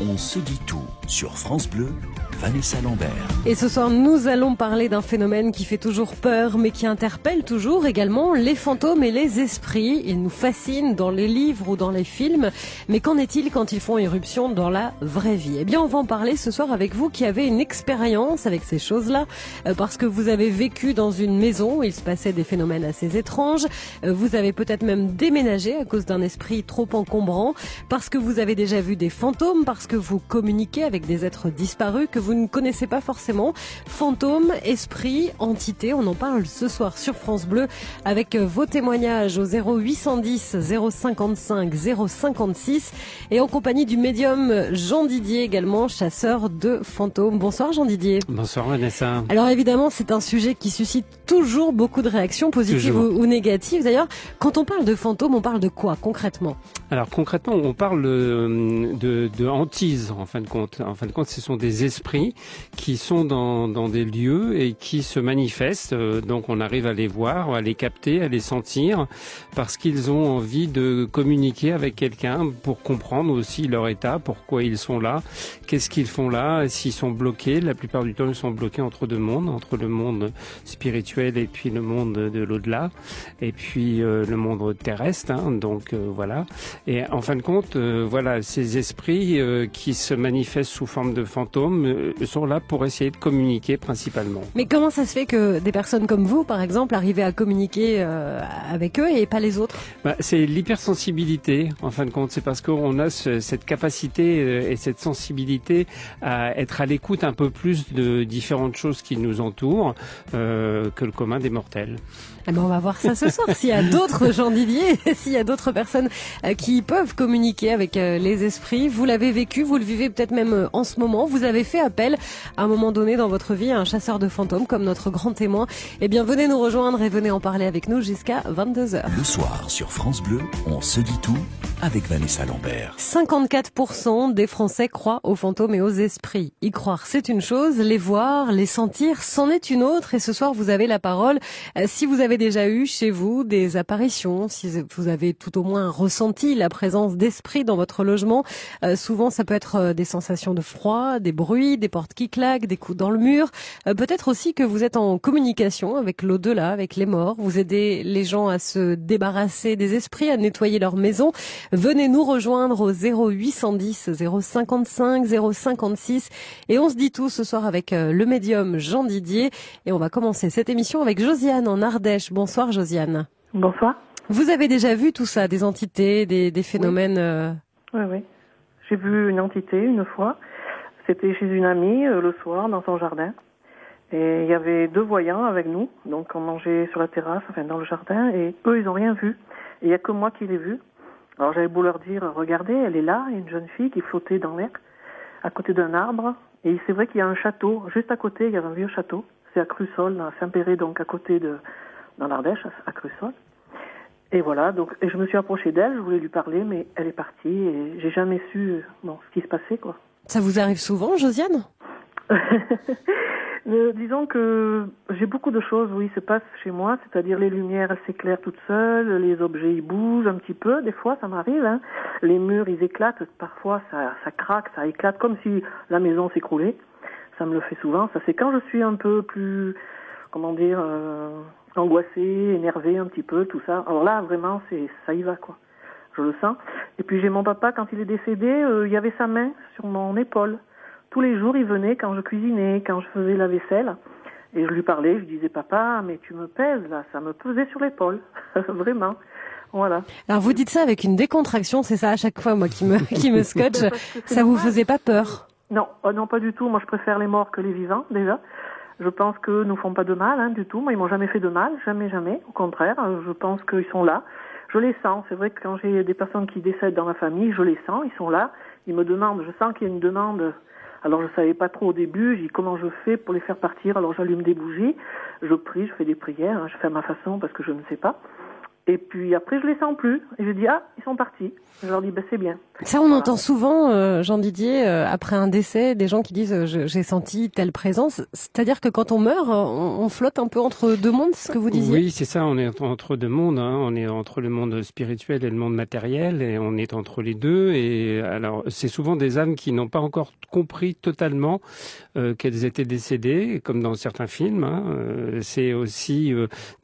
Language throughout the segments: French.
On se dit tout sur France Bleu, Vanessa Lambert. Et ce soir, nous allons parler d'un phénomène qui fait toujours peur, mais qui interpelle toujours également les fantômes et les esprits. Ils nous fascinent dans les livres ou dans les films, mais qu'en est-il quand ils font irruption dans la vraie vie? Eh bien, on va en parler ce soir avec vous qui avez une expérience avec ces choses-là, euh, parce que vous avez vécu dans une maison où il se passait des phénomènes assez étranges. Euh, vous avez peut-être même déménagé à cause d'un esprit trop encombrant, parce que vous avez déjà vu des fantômes, parce que vous communiquez avec des êtres disparus que vous ne connaissez pas forcément. Fantômes, esprits, entités, on en parle ce soir sur France Bleu avec vos témoignages au 0810 055 056 et en compagnie du médium Jean Didier également, chasseur de fantômes. Bonsoir Jean Didier. Bonsoir Vanessa. Alors évidemment, c'est un sujet qui suscite toujours beaucoup de réactions positives ou, ou, négatives. D'ailleurs, quand on parle de fantômes, on parle de quoi concrètement? Alors concrètement, on parle de, de, de en fin de compte. En fin de compte, ce sont des esprits qui sont dans, des lieux et qui se manifestent. Euh, donc on arrive à les voir, à les capter, à les sentir, parce qu'ils ont envie de communiquer avec quelqu'un pour comprendre aussi leur état, pourquoi ils sont là, qu'est-ce qu'ils font là, s'ils sont bloqués. La plupart du temps, ils sont bloqués entre deux mondes, entre le monde spirituel et puis le monde de l'au-delà, et puis euh, le monde terrestre. Hein, donc euh, voilà. Et en fin de compte, voilà, ces esprits qui se manifestent sous forme de fantômes euh, sont là pour essayer de communiquer principalement. Mais comment ça se fait que des personnes comme vous, par exemple, arrivez à communiquer euh, avec eux et pas les autres? Bah, C'est l'hypersensibilité, en fin de compte. C'est parce qu'on a ce, cette capacité euh, et cette sensibilité à être à l'écoute un peu plus de différentes choses qui nous entourent euh, que le commun des mortels. Eh ben on va voir ça ce soir. S'il y a d'autres Jean Didier, s'il y a d'autres personnes qui peuvent communiquer avec les esprits, vous l'avez vécu, vous le vivez peut-être même euh, en ce moment. Vous avez fait appel à un moment donné dans votre vie à un chasseur de fantômes comme notre grand témoin. Eh bien, venez nous rejoindre et venez en parler avec nous jusqu'à 22 h Le soir sur France Bleu, on se dit tout avec Vanessa Lambert. 54% des Français croient aux fantômes et aux esprits. Y croire, c'est une chose, les voir, les sentir, c'en est une autre. Et ce soir, vous avez la parole. Si vous avez déjà eu chez vous des apparitions, si vous avez tout au moins ressenti la présence d'esprit dans votre logement, euh, souvent ça peut être des sensations de froid, des bruits, des portes qui claquent, des coups dans le mur. Euh, Peut-être aussi que vous êtes en communication avec l'au-delà, avec les morts. Vous aidez les gens à se débarrasser des esprits, à nettoyer leur maison. Venez nous rejoindre au 0810 055 056 et on se dit tout ce soir avec euh, le médium Jean Didier et on va commencer cette émission avec Josiane en Ardèche. Bonsoir Josiane. Bonsoir. Vous avez déjà vu tout ça, des entités, des, des phénomènes euh, Oui, oui. J'ai vu une entité une fois. C'était chez une amie euh, le soir dans son jardin. Et il y avait deux voyants avec nous. Donc on mangeait sur la terrasse, enfin dans le jardin. Et eux, ils n'ont rien vu. Et il n'y a que moi qui l'ai vu. Alors j'avais beau leur dire, regardez, elle est là, une jeune fille qui flottait dans l'air, à côté d'un arbre. Et c'est vrai qu'il y a un château. Juste à côté, il y a un vieux château. C'est à Crussol, à Saint-Péret, donc à côté de, dans l'Ardèche, à Crussol. Et voilà, donc et je me suis approchée d'elle, je voulais lui parler, mais elle est partie et j'ai jamais su bon, ce qui se passait, quoi. Ça vous arrive souvent, Josiane? Euh, disons que j'ai beaucoup de choses, oui, se passent chez moi, c'est-à-dire les lumières elles s'éclairent toutes seules, les objets ils bougent un petit peu, des fois ça m'arrive, hein. les murs ils éclatent, parfois ça, ça craque, ça éclate comme si la maison s'écroulait, ça me le fait souvent, ça c'est quand je suis un peu plus, comment dire, euh, angoissée, énervée un petit peu, tout ça, alors là vraiment c'est ça y va quoi, je le sens. Et puis j'ai mon papa quand il est décédé, euh, il y avait sa main sur mon épaule tous les jours, il venait quand je cuisinais, quand je faisais la vaisselle. Et je lui parlais, je disais, papa, mais tu me pèses là, ça me pesait sur l'épaule. Vraiment. Voilà. Alors vous dites ça avec une décontraction, c'est ça à chaque fois, moi, qui me, qui me scotche. ça vous faisait pas peur? Non, oh, non, pas du tout. Moi, je préfère les morts que les vivants, déjà. Je pense que nous font pas de mal, hein, du tout. Moi, ils m'ont jamais fait de mal, jamais, jamais. Au contraire, je pense qu'ils sont là. Je les sens. C'est vrai que quand j'ai des personnes qui décèdent dans ma famille, je les sens. Ils sont là. Ils me demandent. Je sens qu'il y a une demande alors je savais pas trop au début, j'ai comment je fais pour les faire partir? Alors j'allume des bougies, je prie, je fais des prières, hein, je fais ma façon parce que je ne sais pas. Et puis après, je les sens plus. Et je dis, ah, ils sont partis. Je leur dis, ben, c'est bien. Ça, on entend souvent, euh, Jean Didier, euh, après un décès, des gens qui disent, euh, j'ai senti telle présence. C'est-à-dire que quand on meurt, on, flotte un peu entre deux mondes, ce que vous disiez? Oui, c'est ça, on est entre deux mondes. Hein. On est entre le monde spirituel et le monde matériel, et on est entre les deux. Et alors, c'est souvent des âmes qui n'ont pas encore compris totalement qu'elles étaient décédées, comme dans certains films. Hein. c'est aussi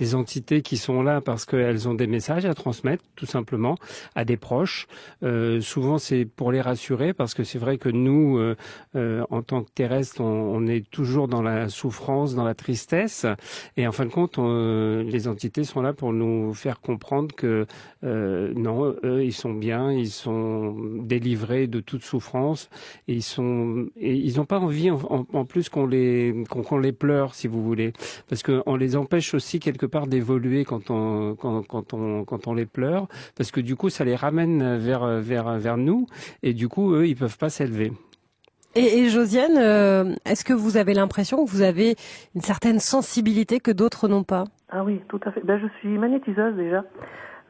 des entités qui sont là parce qu'elles ont des messages à transmettre, tout simplement, à des proches. Euh, souvent, c'est pour les rassurer parce que c'est vrai que nous, euh, euh, en tant que terrestres, on, est toujours dans la souffrance, dans la tristesse. Et en fin de compte, les entités sont là pour nous faire comprendre que non, eux, ils sont bien, ils sont délivrés de toute souffrance et ils sont et ils n'ont pas envie en, plus qu'on les qu'on les pleure, si vous voulez, parce qu'on les empêche aussi quelque part d'évoluer quand on quand, quand on quand on les pleure, parce que du coup, ça les ramène vers vers vers nous et du coup eux ils peuvent pas s'élever. Et, Josiane, euh, est-ce que vous avez l'impression que vous avez une certaine sensibilité que d'autres n'ont pas? Ah oui, tout à fait. Ben, je suis magnétiseuse déjà,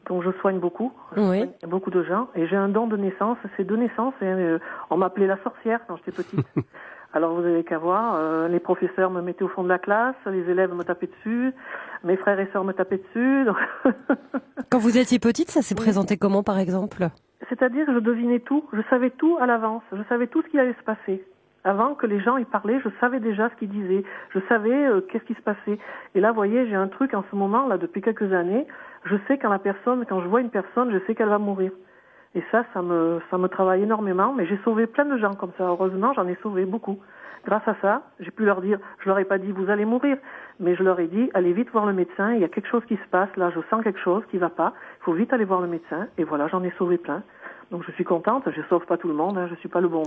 donc je soigne beaucoup, oui. beaucoup de gens, et j'ai un don de naissance. C'est de naissance, et euh, on m'appelait la sorcière quand j'étais petite. Alors vous avez qu'à voir, euh, les professeurs me mettaient au fond de la classe, les élèves me tapaient dessus, mes frères et sœurs me tapaient dessus. Quand vous étiez petite, ça s'est présenté comment par exemple? C'est-à-dire que je devinais tout, je savais tout à l'avance, je savais tout ce qui allait se passer. Avant que les gens y parlaient, je savais déjà ce qu'ils disaient, je savais euh, qu'est-ce qui se passait. Et là, vous voyez, j'ai un truc en ce moment, là, depuis quelques années, je sais quand la personne, quand je vois une personne, je sais qu'elle va mourir. Et ça, ça me, ça me travaille énormément. Mais j'ai sauvé plein de gens comme ça. Heureusement, j'en ai sauvé beaucoup. Grâce à ça, j'ai pu leur dire, je leur ai pas dit vous allez mourir, mais je leur ai dit allez vite voir le médecin. Il y a quelque chose qui se passe là. Je sens quelque chose qui va pas. Il faut vite aller voir le médecin. Et voilà, j'en ai sauvé plein. Donc je suis contente, je sauve pas tout le monde, hein, je suis pas le bon.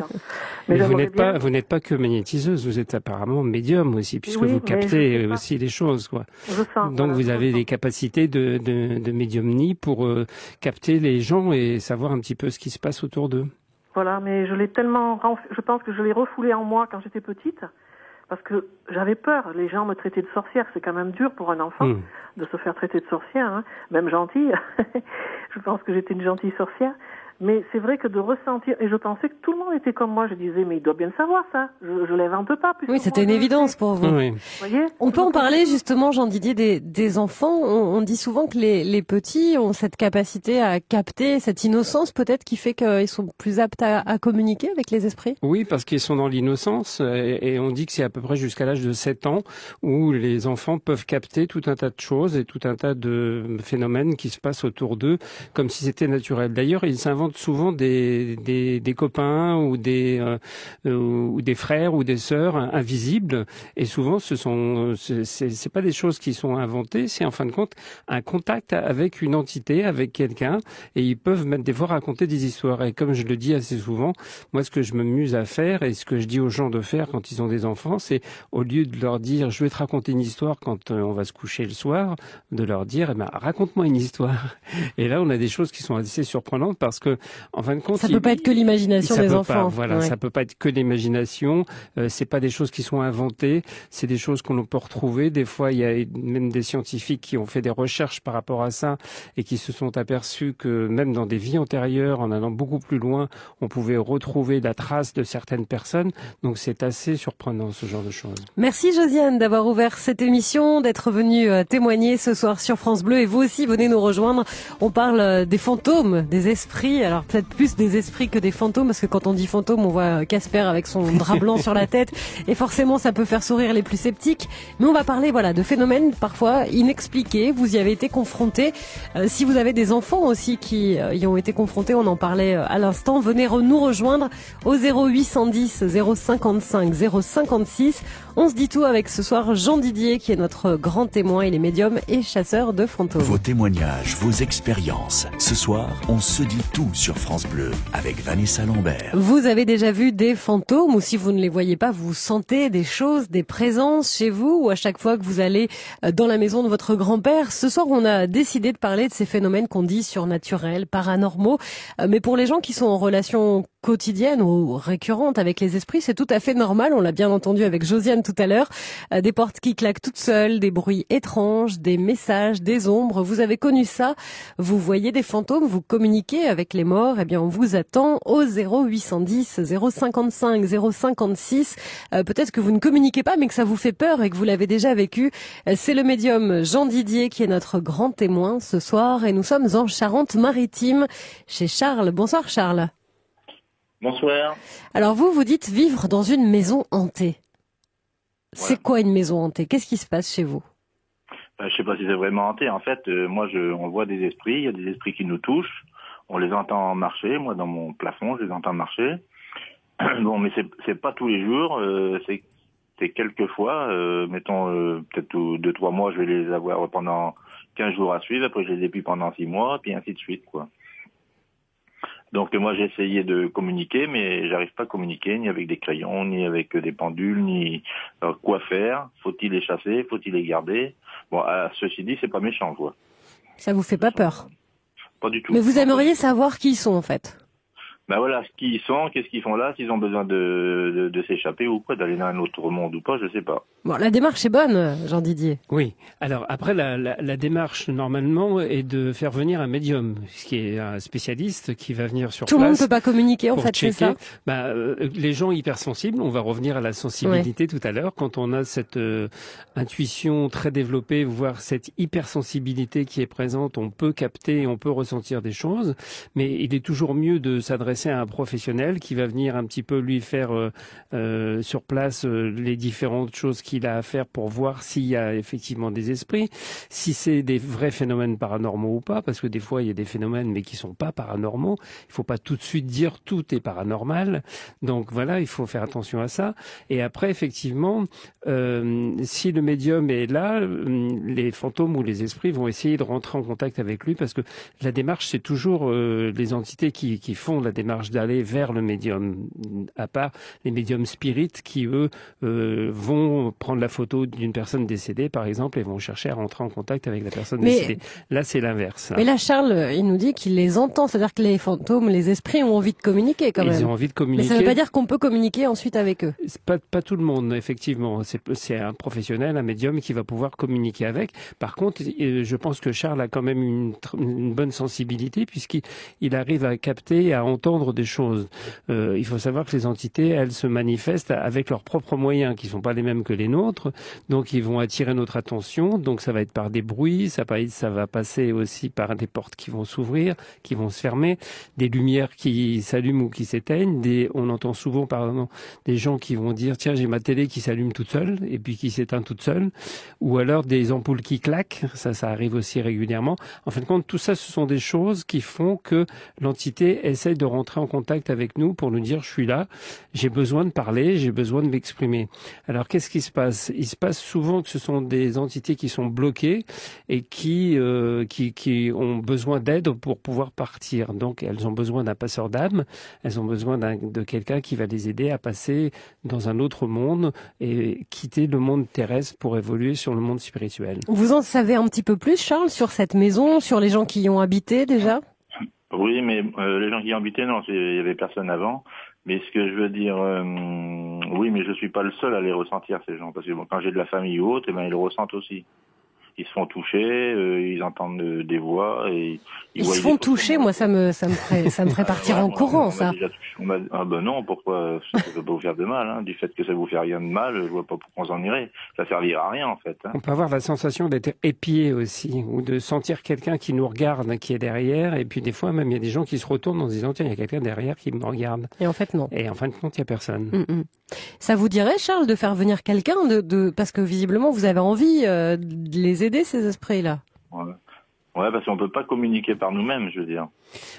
mais, vous n'êtes pas, vous n'êtes pas que magnétiseuse, vous êtes apparemment médium aussi, puisque vous captez aussi les choses, quoi. Je sens, Donc vous avez des capacités de, de, de médiumnie pour euh, capter les gens et savoir un petit peu ce qui se passe autour d'eux. Voilà, mais je l'ai tellement, je pense que je l'ai refoulé en moi quand j'étais petite parce que j'avais peur. Les gens me traitaient de sorcière. C'est quand même dur pour un enfant hmm. de se faire traiter de sorcière, hein. même gentille. je pense que j'étais une gentille sorcière. Mais c'est vrai que de ressentir, et je pensais que tout le monde était comme moi, je disais, mais il doit bien savoir ça, je, je l'invente pas. Oui, c'était une évidence pour vous. Oui. voyez on peut en parler justement, Jean Didier, des, des enfants. On, dit souvent que les, les, petits ont cette capacité à capter, cette innocence peut-être qui fait qu'ils sont plus aptes à, à, communiquer avec les esprits? Oui, parce qu'ils sont dans l'innocence, et, et, on dit que c'est à peu près jusqu'à l'âge de 7 ans où les enfants peuvent capter tout un tas de choses et tout un tas de phénomènes qui se passent autour d'eux, comme si c'était naturel. D'ailleurs, ils s'inventent souvent des, des, des copains ou des, euh, euh, ou des frères ou des sœurs invisibles. Et souvent, ce sont, c'est pas des choses qui sont inventées, c'est en fin de compte un contact avec une entité, avec quelqu'un. Et ils peuvent même des fois raconter des histoires. Et comme je le dis assez souvent, moi, ce que je m'amuse à faire et ce que je dis aux gens de faire quand ils ont des enfants, c'est au lieu de leur dire, je vais te raconter une histoire quand euh, on va se coucher le soir, de leur dire, eh ben, raconte-moi une histoire. Et là, on a des choses qui sont assez surprenantes parce que en fin de compte, ça peut pas être que l'imagination des enfants. voilà, ça peut pas être que l'imagination. Euh, c'est pas des choses qui sont inventées. C'est des choses qu'on peut retrouver. Des fois, il y a même des scientifiques qui ont fait des recherches par rapport à ça et qui se sont aperçus que même dans des vies antérieures, en allant beaucoup plus loin, on pouvait retrouver la trace de certaines personnes. Donc c'est assez surprenant ce genre de choses. Merci Josiane d'avoir ouvert cette émission, d'être venue euh, témoigner ce soir sur France Bleu et vous aussi venez nous rejoindre. On parle euh, des fantômes, des esprits. Alors peut-être plus des esprits que des fantômes, parce que quand on dit fantôme, on voit Casper avec son drap blanc sur la tête, et forcément ça peut faire sourire les plus sceptiques. Mais on va parler voilà de phénomènes parfois inexpliqués. Vous y avez été confrontés. Euh, si vous avez des enfants aussi qui euh, y ont été confrontés, on en parlait euh, à l'instant. Venez nous rejoindre au 0810 055 056. On se dit tout avec ce soir Jean Didier qui est notre grand témoin. Il est médium et chasseur de fantômes. Vos témoignages, vos expériences. Ce soir, on se dit tout sur France Bleu avec Vanessa Lambert. Vous avez déjà vu des fantômes ou si vous ne les voyez pas, vous sentez des choses, des présences chez vous ou à chaque fois que vous allez euh, dans la maison de votre grand-père. Ce soir, on a décidé de parler de ces phénomènes qu'on dit surnaturels, paranormaux. Euh, mais pour les gens qui sont en relation quotidienne ou récurrente avec les esprits, c'est tout à fait normal. On l'a bien entendu avec Josiane tout à l'heure. Euh, des portes qui claquent toutes seules, des bruits étranges, des messages, des ombres. Vous avez connu ça Vous voyez des fantômes Vous communiquez avec les morts Eh bien, on vous attend au 0810 055 056. Peut-être que vous ne communiquez pas, mais que ça vous fait peur et que vous l'avez déjà vécu. Euh, c'est le médium Jean Didier qui est notre grand témoin ce soir et nous sommes en Charente-Maritime chez Charles. Bonsoir Charles. Bonsoir. Alors vous, vous dites vivre dans une maison hantée. C'est quoi une maison hantée? Qu'est-ce qui se passe chez vous? Je ben, Je sais pas si c'est vraiment hanté. En fait, euh, moi, je, on voit des esprits. Il y a des esprits qui nous touchent. On les entend marcher. Moi, dans mon plafond, je les entends marcher. bon, mais c'est pas tous les jours. Euh, c'est quelques fois. Euh, mettons, euh, peut-être deux, trois mois, je vais les avoir pendant 15 jours à suivre. Après, je les ai pendant six mois, puis ainsi de suite, quoi. Donc moi j'ai essayé de communiquer, mais j'arrive pas à communiquer ni avec des crayons, ni avec des pendules, ni quoi faire. Faut-il les chasser? Faut-il les garder? Bon, ceci dit, c'est pas méchant, quoi. Ça vous fait pas peur? Pas du tout. Mais vous aimeriez savoir qui ils sont en fait ben voilà, qui ils sont, qu'est-ce qu'ils font là, s'ils ont besoin de, de, de s'échapper ou quoi, d'aller dans un autre monde ou pas, je sais pas. Bon, la démarche est bonne, Jean Didier. Oui. Alors après, la, la, la, démarche normalement est de faire venir un médium, ce qui est un spécialiste qui va venir sur Tout place. Tout le monde ne peut pas communiquer, en fait, c'est ça? Ben, euh, les gens hypersensibles, on va revenir à la sensibilité tout à l'heure, quand on a cette euh, intuition très développée, voire cette hypersensibilité qui est présente, on peut capter, on peut ressentir des choses, mais il est toujours mieux de s'adresser c'est un professionnel qui va venir un petit peu lui faire euh, sur place les différentes choses qu'il a à faire pour voir s'il y a effectivement des esprits, si c'est des vrais phénomènes paranormaux ou pas, parce que des fois il y a des phénomènes mais qui sont pas paranormaux. Il faut pas tout de suite dire tout est paranormal. Donc voilà, il faut faire attention à ça. Et après effectivement, si le médium est là, les fantômes ou les esprits vont essayer de rentrer en contact avec lui parce que la démarche c'est toujours les entités qui, qui font la démarche d'aller vers le médium, à part les médiums spirites qui, eux, euh, vont prendre la photo d'une personne décédée, par exemple, et vont chercher à rentrer en contact avec la personne décédée. Là, c'est l'inverse. Mais là, Charles, il nous dit qu'il les entend, c'est-à-dire que les fantômes, les esprits ont envie de communiquer quand même. Ils ont envie de communiquer. Mais ça ne veut pas dire qu'on peut communiquer ensuite avec eux. Pas, pas tout le monde, effectivement. C'est un professionnel, un médium qui va pouvoir communiquer avec. Par contre, euh, je pense que Charles a quand même une, une bonne sensibilité puisqu'il arrive à capter, à entendre des choses. Euh, il faut savoir que les entités, elles se manifestent avec leurs propres moyens, qui ne sont pas les mêmes que les Donc, ils vont attirer notre attention. Donc, ça va être par des bruits, ça va, ça va passer aussi par des portes qui vont s'ouvrir, qui vont se fermer, des lumières qui s'allument ou qui s'éteignent. On entend souvent, pardon, des gens qui vont dire tiens, j'ai ma télé qui s'allume toute seule et puis qui s'éteint toute seule, ou alors des ampoules qui claquent. Ça, ça arrive aussi régulièrement. En fin de compte, tout ça, ce sont des choses qui font que l'entité essaye de rentrer en contact avec nous pour nous dire je suis là, j'ai besoin de parler, j'ai besoin de m'exprimer. Alors qu'est-ce qui se passe Il se passe souvent que ce sont des entités qui sont bloquées et qui euh, qui, qui ont besoin d'aide pour pouvoir partir. Donc elles ont besoin d'un passeur d'âme, elles ont besoin de quelqu'un qui va les aider à passer dans un autre monde et quitter le monde terrestre pour évoluer sur le monde spirituel. Vous en savez un petit peu plus, Charles, sur cette maison, sur les gens qui y ont habité déjà? Oui, mais euh, les gens qui y habitaient, non, il y avait personne avant. Mais ce que je veux dire, euh, oui, mais je suis pas le seul à les ressentir ces gens, parce que quand j'ai de la famille ou autre, eh ben ils le ressentent aussi ils se font toucher, euh, ils entendent euh, des voix et ils, se font toucher. Moi, ça me ça me ferait ça me ferait partir en courant, ça. ah ben non, pourquoi ça ne peut pas vous faire de mal hein. Du fait que ça vous fait rien de mal, je vois pas pourquoi on s'en irait. Ça servira à rien en fait. Hein. On peut avoir la sensation d'être épié aussi, ou de sentir quelqu'un qui nous regarde, qui est derrière, et puis des fois même il y a des gens qui se retournent en se disant tiens il y a quelqu'un derrière qui me regarde. Et en fait non. Et en fin de compte il y a personne. Mm, mm. Ça vous dirait Charles de faire venir quelqu'un de, de parce que visiblement vous avez envie euh, de les aider ces esprits-là? Ouais. ouais, parce qu'on peut pas communiquer par nous-mêmes, je veux dire.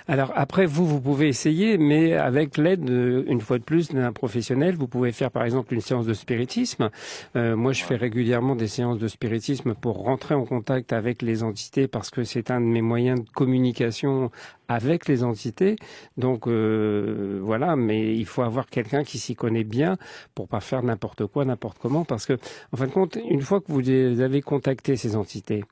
Alors après, vous, vous pouvez essayer, mais avec l'aide, une fois de plus, d'un professionnel. Vous pouvez faire par exemple une séance de spiritisme. Euh, moi, je fais régulièrement des séances de spiritisme pour rentrer en contact avec les entités parce que c'est un de mes moyens de communication avec les entités. Donc euh, voilà, mais il faut avoir quelqu'un qui s'y connaît bien pour pas faire n'importe quoi, n'importe comment, parce que en fin de compte, une fois que vous avez contacté ces entités,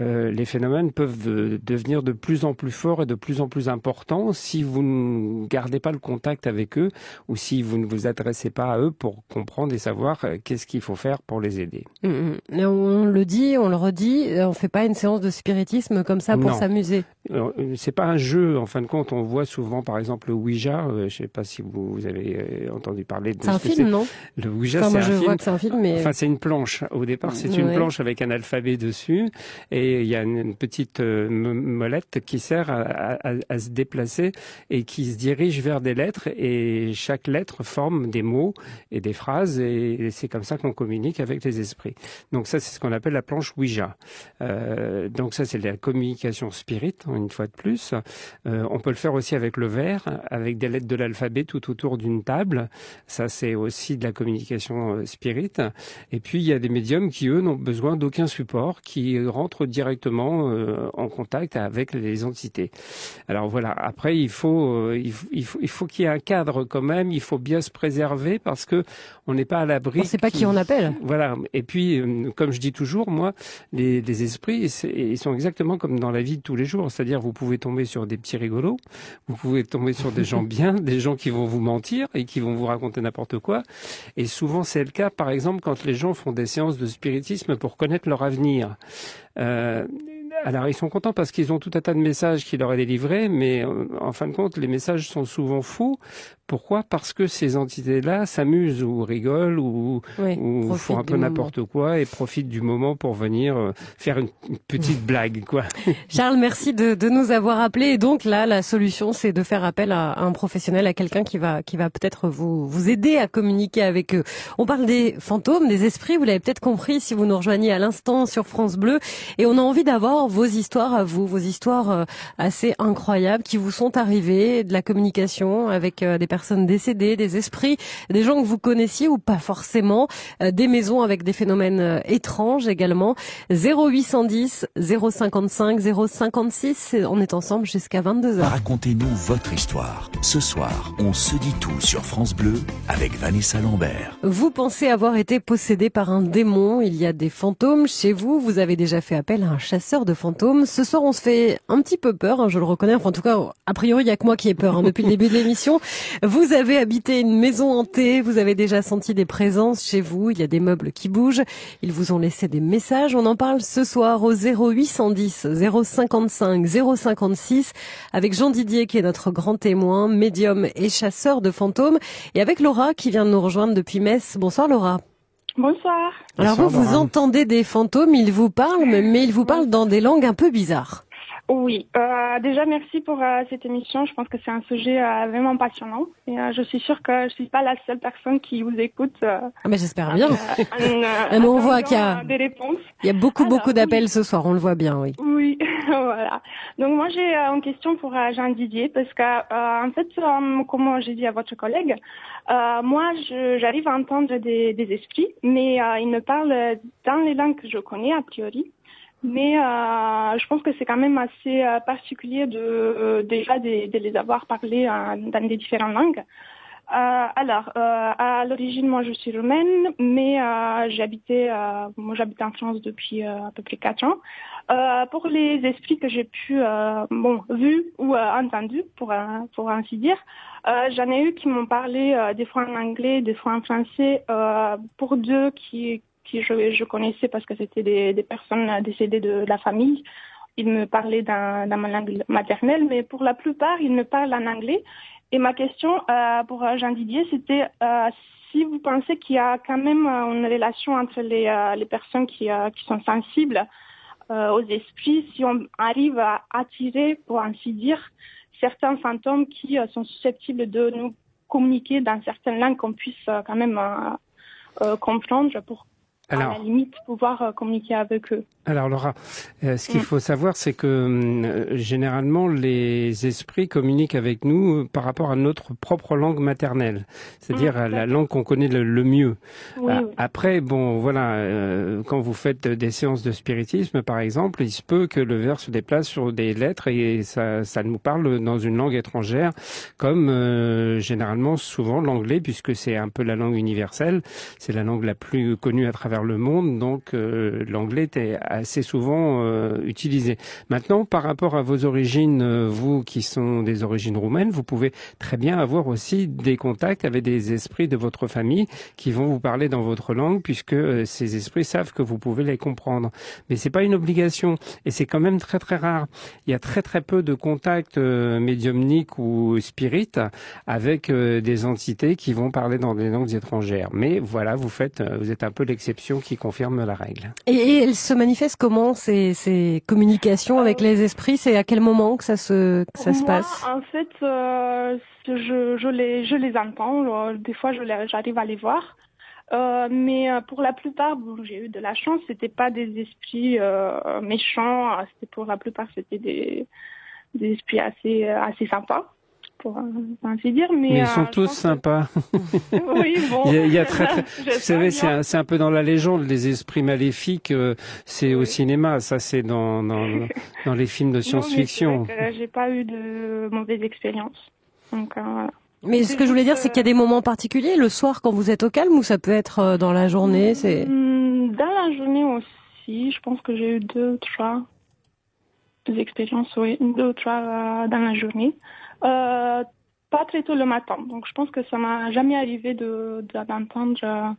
euh, les phénomènes peuvent devenir de plus en plus forts et de plus en plus importants si vous ne gardez pas le contact avec eux ou si vous ne vous adressez pas à eux pour comprendre et savoir euh, qu'est-ce qu'il faut faire pour les aider. Mmh, mmh. On le dit, on le redit, on fait pas une séance de spiritisme comme ça pour s'amuser. C'est pas un jeu en fin de compte, on voit souvent, par exemple, le Ouija. Euh, je ne sais pas si vous, avez euh, entendu parler de. C'est un film, non? Le Ouija, c'est un je film. Vois que c'est un film, mais enfin, c'est une planche. Au départ, c'est une planche avec un alphabet dessus, et il y a une, petite euh, molette qui sert à, se déplacer et qui se dirige vers des lettres, et chaque lettre forme des mots et des phrases, et c'est comme ça qu'on communique avec les esprits. Donc ça, c'est ce qu'on appelle la planche Ouija. donc ça, c'est la communication spirit, une fois de plus. Euh, on peut le faire aussi avec le verre, avec des lettres de l'alphabet tout autour d'une table. Ça, c'est aussi de la communication euh, spirit. Et puis, il y a des médiums qui, eux, n'ont besoin d'aucun support, qui rentrent directement euh, en contact avec les entités. Alors voilà. Après, il faut, il faut, il faut, qu'il y ait un cadre quand même. Il faut bien se préserver parce que on n'est pas à l'abri. On ne sait pas qui on appelle. Voilà. Et puis, comme je dis toujours, moi, les, les esprits, ils sont exactement comme dans la vie de tous les jours. C'est-à-dire, vous pouvez tomber sur des petits rigolos. Vous pouvez tomber sur des gens bien, des gens qui vont vous mentir et qui vont vous raconter n'importe quoi. Et souvent, c'est le cas, par exemple, quand les gens font des séances de spiritisme pour connaître leur avenir. Euh, alors ils sont contents parce qu'ils ont tout un tas de messages qui leur est délivrés, mais euh, en fin de compte, les messages sont souvent faux. Pourquoi? Parce que ces entités-là s'amusent ou rigolent ou, font un peu n'importe quoi et profitent du moment pour venir euh, faire une, petite blague, quoi. Charles, merci de, de, nous avoir appelés. Et donc là, la solution, c'est de faire appel à, un professionnel, à quelqu'un qui va qui va peut-être vous vous aider à communiquer avec eux. On parle des fantômes, des esprits. Vous l'avez peut-être compris si vous nous rejoignez à l'instant sur France Bleu. Et on a envie d'avoir vos histoires à vous, vos histoires euh, assez incroyables qui vous sont arrivées, de la communication avec euh, des personnes décédées, des esprits, des gens que vous connaissiez ou pas forcément, euh, des maisons avec des phénomènes étranges également. 0810 055 056, on est ensemble jusqu'à 22h. Racontez-nous votre histoire. Ce soir, on se dit tout sur France Bleu avec Vanessa Lambert. Vous pensez avoir été possédé par un démon, il y a des fantômes chez vous, vous avez déjà fait appel à un chasseur de fantômes. Ce soir, on se fait un petit peu peur, hein, je le reconnais, enfin, en tout cas, a priori, il y a que moi qui ai peur hein, depuis le début de l'émission. Vous avez habité une maison hantée, vous avez déjà senti des présences chez vous, il y a des meubles qui bougent, ils vous ont laissé des messages, on en parle ce soir au 0810 055 056 avec Jean Didier qui est notre grand témoin, médium et chasseur de fantômes et avec Laura qui vient de nous rejoindre depuis Metz. Bonsoir Laura. Bonsoir. Alors vous, vous entendez des fantômes, ils vous parlent, mais ils vous parlent dans des langues un peu bizarres. Oui, euh, déjà merci pour euh, cette émission. Je pense que c'est un sujet euh, vraiment passionnant et je suis sûre que je suis pas la seule personne qui vous écoute. ah mais j'espère bien. on voit qu'il y a des réponses. Il y a beaucoup beaucoup d'appels ce soir, on le voit bien, oui. Oui, voilà. Donc moi j'ai une question pour Jean Didier parce que en fait, comme j'ai dit à votre collègue, moi j'arrive à entendre des, des esprits, mais ils me parlent dans les langues que je connais a priori. Mais euh, je pense que c'est quand même assez euh, particulier de euh, déjà de, de, les avoir parlé dans des différentes langues. alors, à l'origine, moi, je suis roumaine, mais j'habitais, moi, j'habite en France depuis à peu près quatre ans. pour les esprits que j'ai pu, bon, vu ou entendu, pour pour ainsi dire, j'en ai eu qui m'ont parlé des fois en anglais, des fois en français. pour deux qui qui je, je connaissais parce que c'était des, des, personnes décédées de la famille. Ils me parlaient ma langue maternelle, mais pour la plupart, ils me parlent en anglais. Et ma question euh, pour Jean Didier, c'était euh, si vous pensez qu'il y a quand même euh, une relation entre les, euh, les personnes qui, euh, qui sont sensibles aux esprits, si on arrive à attirer, pour ainsi dire, certains fantômes qui sont susceptibles de nous communiquer dans certaines langues qu'on puisse quand même comprendre pour à la limite pouvoir communiquer avec eux. Alors Laura, ce qu'il mm. faut savoir, c'est que généralement les esprits communiquent avec nous par rapport à notre propre langue maternelle, c'est-à-dire mm, la langue qu'on connaît le, mieux. Après, bon, voilà, quand vous faites des séances de spiritisme, par exemple, il se peut que le verre se déplace sur des lettres et ça, ça nous parle dans une langue étrangère, comme généralement souvent l'anglais, puisque c'est un peu la langue universelle, c'est la langue la plus connue à travers le monde, donc euh, l'anglais est assez souvent euh, utilisé. Maintenant, par rapport à vos origines, euh, vous qui sont des origines roumaines, vous pouvez très bien avoir aussi des contacts avec des esprits de votre famille qui vont vous parler dans votre langue, puisque ces esprits savent que vous pouvez les comprendre. Mais c'est pas une obligation, et c'est quand même très très rare. Il y a très très peu de contacts médiumniques ou spirites avec des entités qui vont parler dans des langues étrangères. Mais voilà, vous faites, vous êtes un peu l'exception qui confirme la règle. Et, elles se manifestent comment ces, ces communications avec les esprits? C'est à quel moment que ça se, que ça se passe? En fait, euh, je, je, les, je les entends. Des fois, j'arrive à les voir. Euh, mais euh, pour la plupart, bon, j'ai eu de la chance. C'était pas des esprits euh, méchants. C'était pour la plupart, c'était des, des esprits assez assez sympas pour ainsi dire. Mais, ils sont euh, tous sympas. oui, bon. il, y a, très, très... Vous savez, c'est un, un, peu dans la légende, les esprits maléfiques, euh, c'est au cinéma, ça c'est dans, dans, dans, les films de science-fiction. J'ai pas eu de mauvaises expériences. Donc, euh, Mais ce que je voulais dire, c'est qu'il y a des moments particuliers, le soir quand vous êtes au calme, ou ça peut être dans la journée c'est hmm, Dans la journée aussi, je pense que j'ai eu deux, trois expériences, oui, deux, trois dans la journée. Euh, pas très tôt le matin. Donc je pense que ça m'a jamais arrivé de d'entendre euh,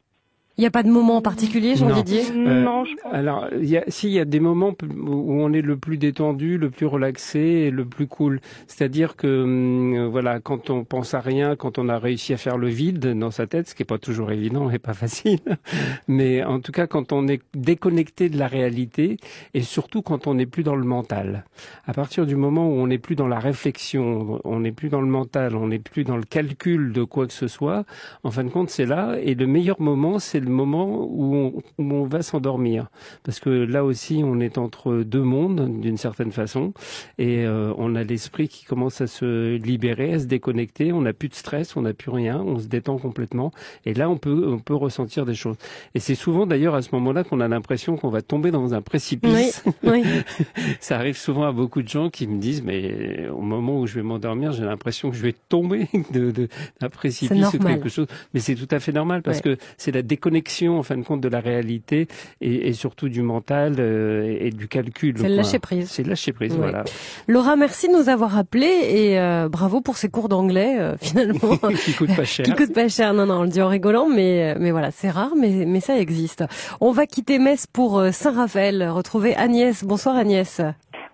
il n'y a pas de moment particulier, Jean Didier euh, Non, je pense. Alors, il y a, si, il y a des moments où on est le plus détendu, le plus relaxé et le plus cool. C'est-à-dire que, hum, voilà, quand on pense à rien, quand on a réussi à faire le vide dans sa tête, ce qui n'est pas toujours évident et pas facile, mais en tout cas, quand on est déconnecté de la réalité et surtout quand on n'est plus dans le mental. À partir du moment où on n'est plus dans la réflexion, on n'est plus dans le mental, on n'est plus dans le calcul de quoi que ce soit, en fin de compte, c'est là. Et le meilleur moment, c'est le moment où on, va s'endormir. Parce que là aussi, on est entre deux mondes, d'une certaine façon, et euh, on a l'esprit qui commence à se libérer, à se déconnecter, on n'a plus de stress, on n'a plus rien, on se détend complètement, et là, on peut, on peut ressentir des choses. Et c'est souvent d'ailleurs à ce moment-là qu'on a l'impression qu'on va tomber dans un précipice. Oui, Ça arrive souvent à beaucoup de gens qui me disent, mais au moment où je vais m'endormir, j'ai l'impression que je vais tomber de, d'un précipice ou quelque chose. Mais c'est tout à fait normal parce que c'est la déconnexion en fin de compte de la réalité et, surtout du mental euh, et, du calcul. C'est lâcher prise. C'est lâcher prise, voilà. Laura, merci de nous avoir appelé et euh, bravo pour ces cours d'anglais euh, finalement. qui coûtent pas cher. qui coûtent pas cher. Non, non, on le dit en rigolant, mais mais voilà, c'est rare, mais mais ça existe. On va quitter Metz pour Saint-Raphaël, retrouver Agnès. Bonsoir Agnès.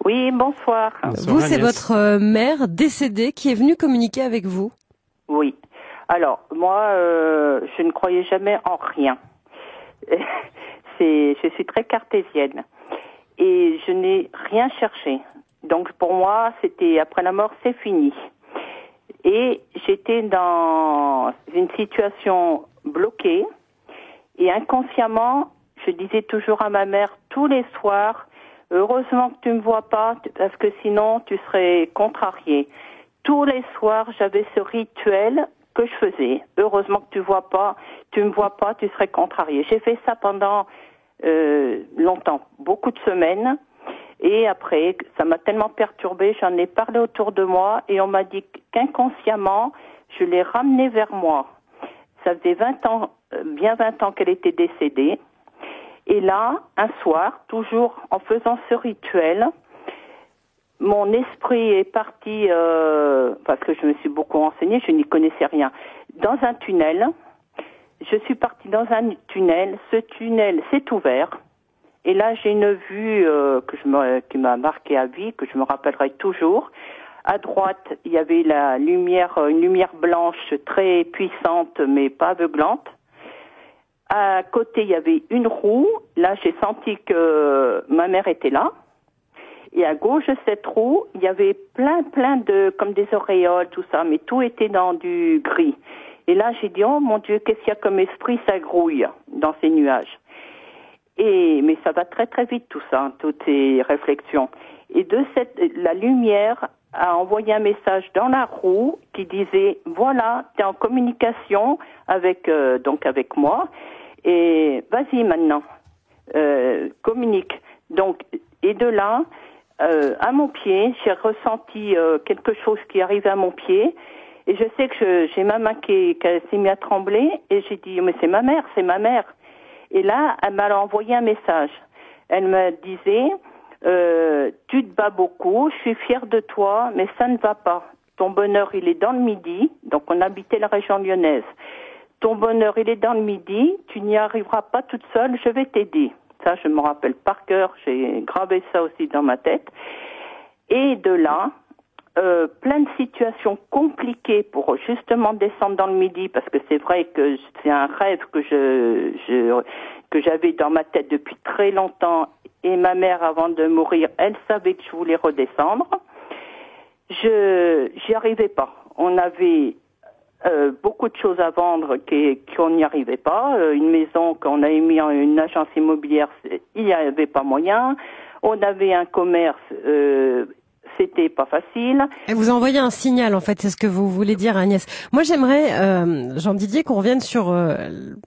Oui, bonsoir. vous, c'est votre mère décédée qui est venue communiquer avec vous. Oui. Alors, moi, euh, je ne croyais jamais en rien. Je suis très cartésienne et je n'ai rien cherché. Donc pour moi, c'était après la mort, c'est fini. Et j'étais dans une situation bloquée et inconsciemment, je disais toujours à ma mère tous les soirs, heureusement que tu me vois pas parce que sinon tu serais contrariée. Tous les soirs, j'avais ce rituel que je faisais. Heureusement que tu vois pas, tu me vois pas, tu serais contrarié. J'ai fait ça pendant euh, longtemps, beaucoup de semaines. Et après, ça m'a tellement perturbée, j'en ai parlé autour de moi et on m'a dit qu'inconsciemment, je l'ai ramenée vers moi. Ça faisait 20 ans, euh, bien 20 ans qu'elle était décédée. Et là, un soir, toujours en faisant ce rituel, mon esprit est parti, euh, parce que je me suis beaucoup renseignée, je n'y connaissais rien, dans un tunnel. Je suis partie dans un tunnel. Ce tunnel s'est ouvert. Et là, j'ai une vue euh, que je qui m'a marqué à vie, que je me rappellerai toujours. À droite, il y avait la lumière, une lumière blanche très puissante, mais pas aveuglante. À côté, il y avait une roue. Là, j'ai senti que ma mère était là. Et à gauche de cette roue, il y avait plein, plein de, comme des auréoles, tout ça, mais tout était dans du gris. Et là, j'ai dit, oh mon Dieu, qu'est-ce qu'il y a comme esprit, ça grouille dans ces nuages. Et mais ça va très très vite tout ça, toutes ces réflexions. Et de cette la lumière a envoyé un message dans la roue qui disait voilà, tu es en communication avec euh, donc avec moi et vas-y maintenant, euh, communique. Donc et de là euh, à mon pied, j'ai ressenti euh, quelque chose qui arrivait à mon pied et je sais que j'ai ma main qui, qui s'est mise à trembler et j'ai dit mais c'est ma mère, c'est ma mère. Et là, elle m'a envoyé un message. Elle me disait euh, tu te bats beaucoup, je suis fière de toi, mais ça ne va pas. Ton bonheur, il est dans le midi, donc on habitait la région lyonnaise. Ton bonheur, il est dans le midi, tu n'y arriveras pas toute seule, je vais t'aider. Ça, je me rappelle par cœur, j'ai gravé ça aussi dans ma tête. Et de là, euh, plein de situations compliquées pour justement descendre dans le midi, parce que c'est vrai que c'est un rêve que je, je que j'avais dans ma tête depuis très longtemps et ma mère, avant de mourir, elle savait que je voulais redescendre. Je j'y arrivais pas. On avait euh, beaucoup de choses à vendre qu'on n'y arrivait pas. Euh, une maison qu'on a mis en une agence immobilière, il n'y avait pas moyen. On avait un commerce euh, c'était pas facile. Et vous envoyez un signal, en fait, c'est ce que vous voulez dire, Agnès. Moi, j'aimerais, euh, Jean Didier, qu'on revienne sur euh,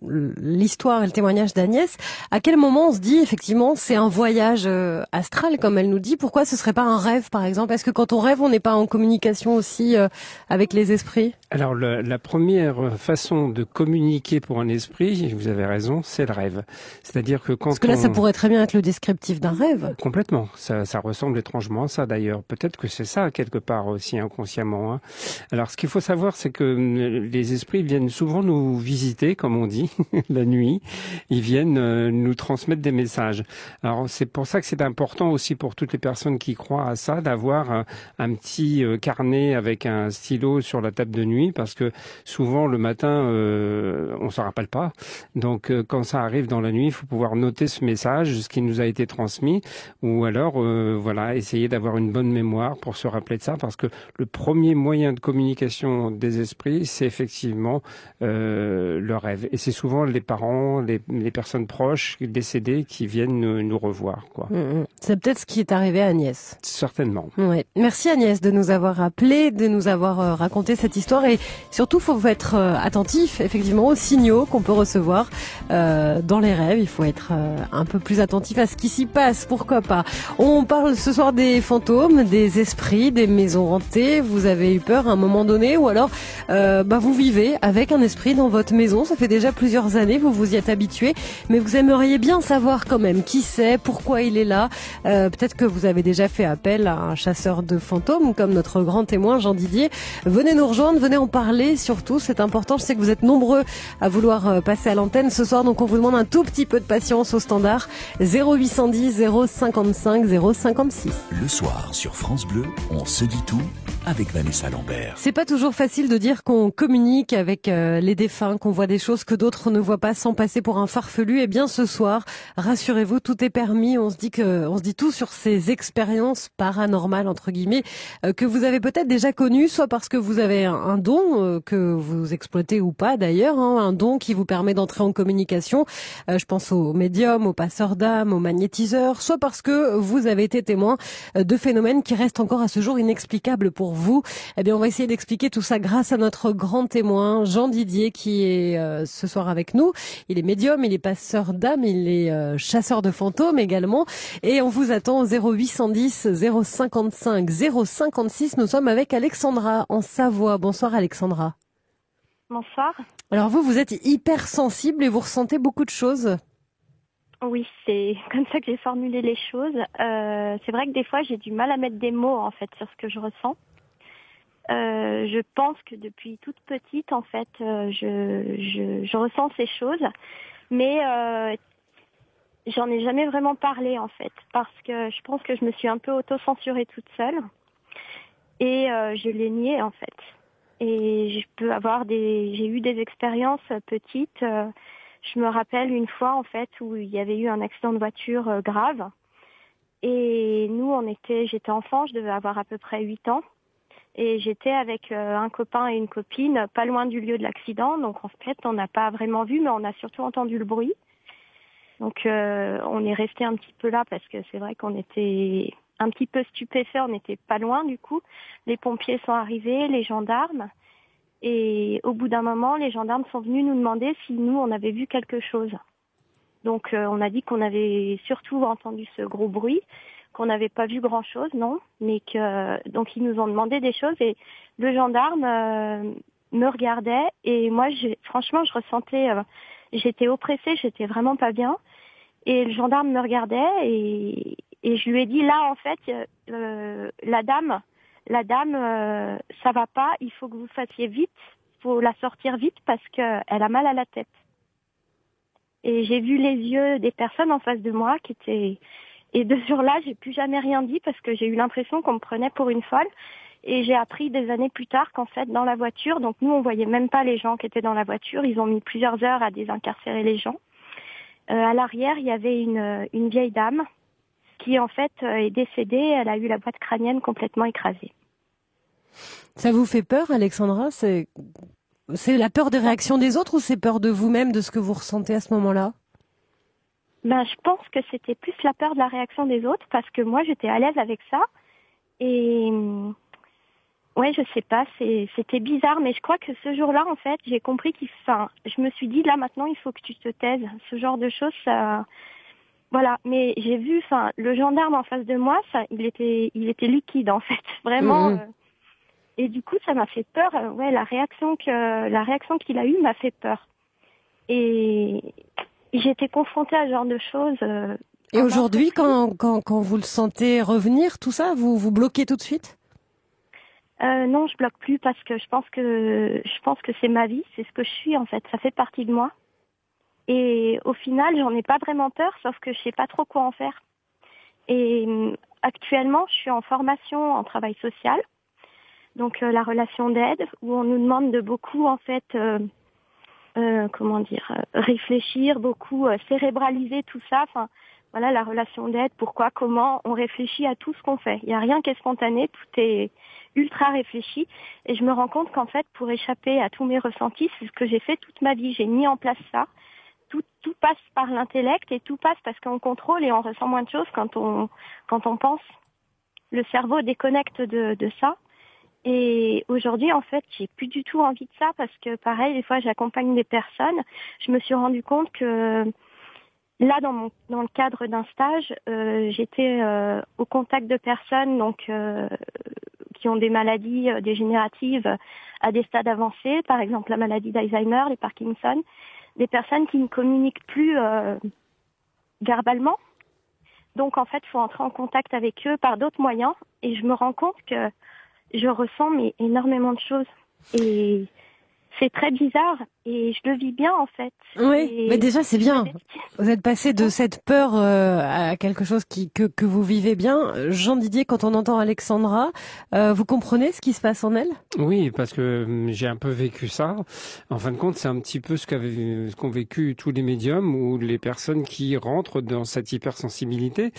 l'histoire et le témoignage d'Agnès. À quel moment on se dit, effectivement, c'est un voyage euh, astral, comme elle nous dit? Pourquoi ce serait pas un rêve, par exemple? Est-ce que quand on rêve, on n'est pas en communication aussi euh, avec les esprits? Alors, le, la première façon de communiquer pour un esprit, vous avez raison, c'est le rêve. C'est-à-dire que quand Parce que là, ça pourrait très bien être le descriptif d'un rêve. Complètement. Ça, ça ressemble étrangement à ça, d'ailleurs peut-être que c'est ça quelque part aussi inconsciemment. Hein. Alors ce qu'il faut savoir, c'est que euh, les esprits viennent souvent nous visiter, comme on dit, la nuit. Ils viennent euh, nous transmettre des messages. Alors c'est pour ça que c'est important aussi pour toutes les personnes qui croient à ça d'avoir un, un, petit euh, carnet avec un stylo sur la table de nuit, parce que souvent le matin euh, on s'en rappelle pas. Donc quand ça arrive dans la nuit, il faut pouvoir noter ce message, ce qui nous a été transmis, ou alors voilà essayer d'avoir une bonne mémoire pour se rappeler de ça, parce que le premier moyen de communication des esprits, c'est effectivement euh, le rêve. Et c'est souvent les parents, les, les, personnes proches décédées qui viennent nous, nous revoir. Quoi. Mmh, c'est peut-être ce qui est arrivé à Agnès. Certainement. Ouais. Merci Agnès de nous avoir appelé, de nous avoir euh, raconté cette histoire. Et surtout, il faut être euh, attentif, effectivement, aux signaux qu'on peut recevoir euh, dans les rêves. Il faut être euh, un peu plus attentif à ce qui s'y passe. Pourquoi pas? On parle ce soir des fantômes, des des esprits, des maisons hantées. Vous avez eu peur à un moment donné ou alors euh, bah, vous vivez avec un esprit dans votre maison. Ça fait déjà plusieurs années, vous vous y êtes habitué, mais vous aimeriez bien savoir quand même qui c'est, pourquoi il est là. Euh, Peut-être que vous avez déjà fait appel à un chasseur de fantômes comme notre grand témoin Jean Didier. Venez nous rejoindre, venez en parler surtout, c'est important. Je sais que vous êtes nombreux à vouloir euh, passer à l'antenne ce soir, donc on vous demande un tout petit peu de patience au standard 0810 055 056. Le soir sur France On se dit tout avec Vanessa Lambert. C'est pas toujours facile de dire qu'on communique avec euh, les défunts, qu'on voit des choses que d'autres ne voient pas sans passer pour un farfelu. Et eh bien ce soir, rassurez-vous, tout est permis. On se dit que, on se dit tout sur ces expériences paranormales entre guillemets euh, que vous avez peut-être déjà connues, soit parce que vous avez un, un don euh, que vous exploitez ou pas d'ailleurs, hein, un don qui vous permet d'entrer en communication. je pense aux médiums, aux passeurs d'âme, aux magnétiseurs, soit parce que vous avez été témoin de phénomènes qui reste encore à ce jour inexplicable pour vous. Eh bien, on va essayer d'expliquer tout ça grâce à notre grand témoin, Jean Didier, qui est euh, ce soir avec nous. Il est médium, il est passeur d'âme, il est euh, chasseur de fantômes également. Et on vous attend au 0810 055 056. Nous sommes avec Alexandra en Savoie. Bonsoir Alexandra. Bonsoir. Alors vous, vous êtes hyper sensible et vous ressentez beaucoup de choses. Oui, c'est comme ça que j'ai formulé les choses. Euh, c'est vrai que des fois, j'ai du mal à mettre des mots en fait sur ce que je ressens. Euh, je pense que depuis toute petite, en fait, euh, je, je, je, ressens ces choses, mais euh, j'en ai jamais vraiment parlé en fait, parce que je pense que je me suis un peu auto-censurée toute seule et euh, je l'ai nié en fait. Et je peux avoir des, j'ai eu des expériences petites je me rappelle une fois en fait où il y avait eu un accident de voiture euh, grave. Et nous, on était, j'étais enfant, je devais avoir à peu près 8 ans. Et j'étais avec euh, un copain et une copine pas loin du lieu de l'accident. Donc en fait, on n'a pas vraiment vu, mais on a surtout entendu le bruit. Donc on est resté un petit peu là parce que c'est vrai qu'on était un petit peu stupéfait, on n'était pas loin du coup. Les pompiers sont arrivés, les gendarmes. Et au bout d'un moment, les gendarmes sont venus nous demander si nous, on avait vu quelque chose. Donc euh, on a dit qu'on avait surtout entendu ce gros bruit, qu'on n'avait pas vu grand-chose, non, mais que donc ils nous ont demandé des choses et le gendarme euh, me regardait et moi, franchement, je ressentais, euh, j'étais oppressée, j'étais vraiment pas bien. Et le gendarme me regardait et, et je lui ai dit là en fait euh, la dame la dame euh, ça va pas il faut que vous fassiez vite faut la sortir vite parce que elle a mal à la tête et j'ai vu les yeux des personnes en face de moi qui étaient et de ce jour-là j'ai plus jamais rien dit parce que j'ai eu l'impression qu'on me prenait pour une folle et j'ai appris des années plus tard qu'en fait dans la voiture donc nous on voyait même pas les gens qui étaient dans la voiture ils ont mis plusieurs heures à désincarcérer les gens euh, à l'arrière il y avait une une vieille dame qui en fait euh, est décédée. Elle a eu la boîte crânienne complètement écrasée. Ça vous fait peur, Alexandra C'est c'est la peur des réactions des autres ou c'est peur de vous-même, de ce que vous ressentez à ce moment-là Ben, je pense que c'était plus la peur de la réaction des autres parce que moi j'étais à l'aise avec ça et ouais, je sais pas, c'était bizarre, mais je crois que ce jour-là, en fait, j'ai compris qu'il, enfin, je me suis dit là maintenant, il faut que tu te taises. Ce genre de choses, ça, voilà, mais j'ai vu, enfin, le gendarme en face de moi, ça, il était, il était liquide en fait, vraiment. Mhm. Euh, et du coup, ça m'a fait peur. Euh, ouais, la réaction que, la réaction qu'il a eue m'a fait peur. Et j'étais confrontée à ce genre de choses. Euh, et aujourd'hui, quand, quand, quand vous le sentez revenir, tout ça, vous vous bloquez tout de suite? Euh, Non, je bloque plus parce que je pense que je pense que c'est ma vie, c'est ce que je suis en fait. Ça fait partie de moi. Et au final, j'en ai pas vraiment peur, sauf que je sais pas trop quoi en faire. Et hum, actuellement, je suis en formation en travail social, donc euh, la relation d'aide, où on nous demande de beaucoup en fait, euh, euh, comment dire, réfléchir, beaucoup cérébraliser tout ça. Enfin, voilà la relation d'aide, pourquoi, comment, on réfléchit à tout ce qu'on fait. Il n'y a rien qui est spontané, tout est ultra réfléchi. Et je me rends compte qu'en fait, pour échapper à tous mes ressentis, c'est ce que j'ai fait toute ma vie. J'ai mis en place ça tout, tout passe par l'intellect et tout passe parce qu'on contrôle et on ressent moins de choses quand on, quand on pense. Le cerveau déconnecte de, de ça. Et aujourd'hui, en fait, j'ai plus du tout envie de ça parce que, pareil, des fois, j'accompagne des personnes. Je me suis rendu compte que là, dans, mon, dans le cadre d'un stage, euh, j'étais euh, au contact de personnes donc euh, qui ont des maladies euh, dégénératives à des stades avancés, par exemple la maladie d'Alzheimer, les Parkinson des personnes qui ne communiquent plus euh, verbalement. Donc en fait, il faut entrer en contact avec eux par d'autres moyens. Et je me rends compte que je ressens mais, énormément de choses. Et c'est très bizarre et je le vis bien en fait. Oui, mais déjà c'est bien. Vous êtes passé de cette peur euh, à quelque chose qui, que, que vous vivez bien. Jean Didier, quand on entend Alexandra, euh, vous comprenez ce qui se passe en elle? Oui, parce que hum, j'ai un peu vécu ça. En fin de compte, c'est un petit peu ce qu'ont vécu tous les médiums ou les personnes qui rentrent dans cette hypersensibilité.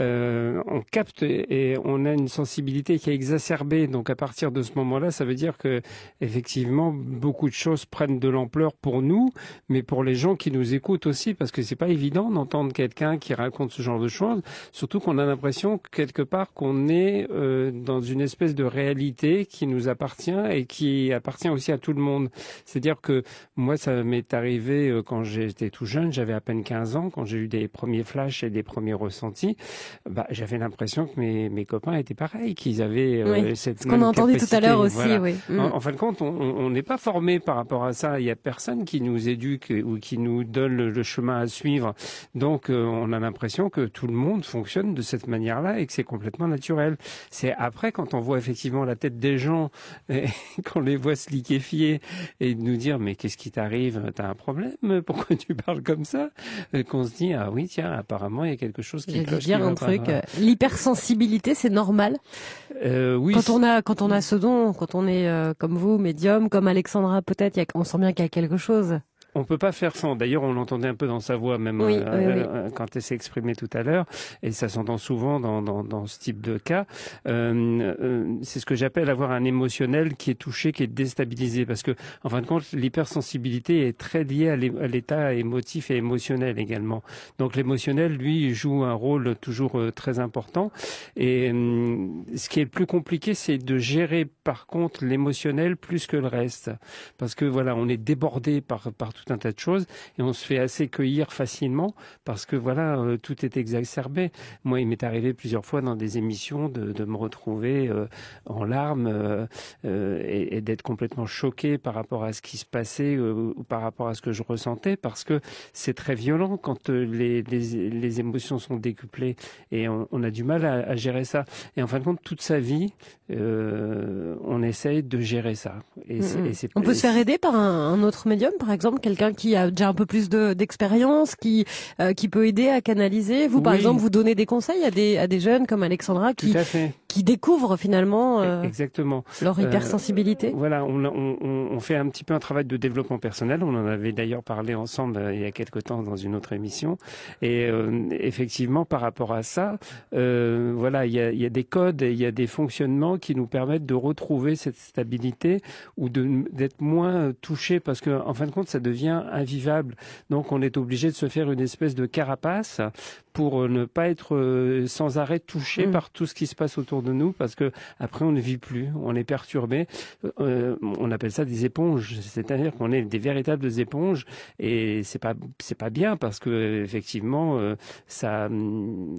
Euh, on capte et on a une sensibilité qui est exacerbée. Donc à partir de ce moment-là, ça veut dire que effectivement beaucoup de choses prennent de l'ampleur pour nous, mais pour les gens qui nous écoutent aussi, parce que c'est pas évident d'entendre quelqu'un qui raconte ce genre de choses, surtout qu'on a l'impression quelque part qu'on est euh, dans une espèce de réalité qui nous appartient et qui appartient aussi à tout le monde. C'est-à-dire que moi, ça m'est arrivé euh, quand j'étais tout jeune, j'avais à peine 15 ans, quand j'ai eu des premiers flashs et des premiers ressentis, bah, j'avais l'impression que mes, mes copains étaient pareils, qu'ils avaient euh, cette Ce qu'on a entendu tout à l'heure aussi, oui. En, en, fin de compte, on n'est pas formé par rapport à ça. Il y a personne qui nous éduque ou qui nous donne le, chemin à suivre. Donc euh, on a l'impression que tout le monde fonctionne de cette manière-là et que c'est complètement naturel. C'est après quand on voit effectivement la tête des gens, et qu'on les voit se liquéfier et nous dire mais qu'est-ce qui t'arrive? T'as un problème? Pourquoi tu parles comme ça? euh, Qu'on se dit ah oui tiens apparemment il y a quelque chose qui cloche. dire un truc. Euh, l'hypersensibilité c'est normal. Euh, oui. Quand on a quand on a ce don, quand on est comme vous médium, comme Alexandra peut-être, on sent bien qu'il quelque chose. On peut pas faire sans. D'ailleurs, on l'entendait un peu dans sa voix, même euh, quand elle s'est exprimée tout à l'heure, et ça s'entend souvent dans, dans, dans, ce type de cas. c'est ce que j'appelle avoir un émotionnel qui est touché, qui est déstabilisé, parce que en fin de compte, l'hypersensibilité est très liée à l'état émotif et émotionnel également. Donc l'émotionnel, lui, joue un rôle toujours très important. Et ce qui est le plus compliqué, c'est de gérer par contre l'émotionnel plus que le reste, parce que voilà, on est débordé par par tout un tas de choses et on se fait assez cueillir facilement parce que voilà, euh, tout est exacerbé. Moi, il m'est arrivé plusieurs fois dans des émissions de, de me retrouver euh, en larmes euh, et, et d'être complètement choqué par rapport à ce qui se passait ou par rapport à ce que je ressentais parce que c'est très violent quand les, les, les, émotions sont décuplées et on, on a du mal à, à, gérer ça. Et en fin de compte, toute sa vie, on essaye de gérer ça. Et, et on peut se faire aider par un, un autre médium, par exemple, quelqu'un qui a déjà un peu plus d'expérience, qui euh, qui peut aider à canaliser. Vous, par exemple, vous donnez des conseils à des à des jeunes comme Alexandra qui qui découvrent finalement euh, exactement leur hypersensibilité. Euh, voilà, on, on, on, fait un petit peu un travail de développement personnel. On en avait d'ailleurs parlé ensemble il y a quelque temps dans une autre émission. Et effectivement, par rapport à ça, voilà, il y a, y a des codes, il y a des fonctionnements qui nous permettent de retrouver cette stabilité ou d'être moins touché parce que en fin de compte, ça devient invivable. Donc on est obligé de se faire une espèce de carapace pour euh, ne pas être euh, sans arrêt touché mm. par tout ce qui se passe autour de nous parce que après on ne vit plus, on est perturbé. Euh, on appelle ça des éponges, c'est-à-dire qu'on est des véritables éponges et c'est pas c'est pas bien parce que effectivement ça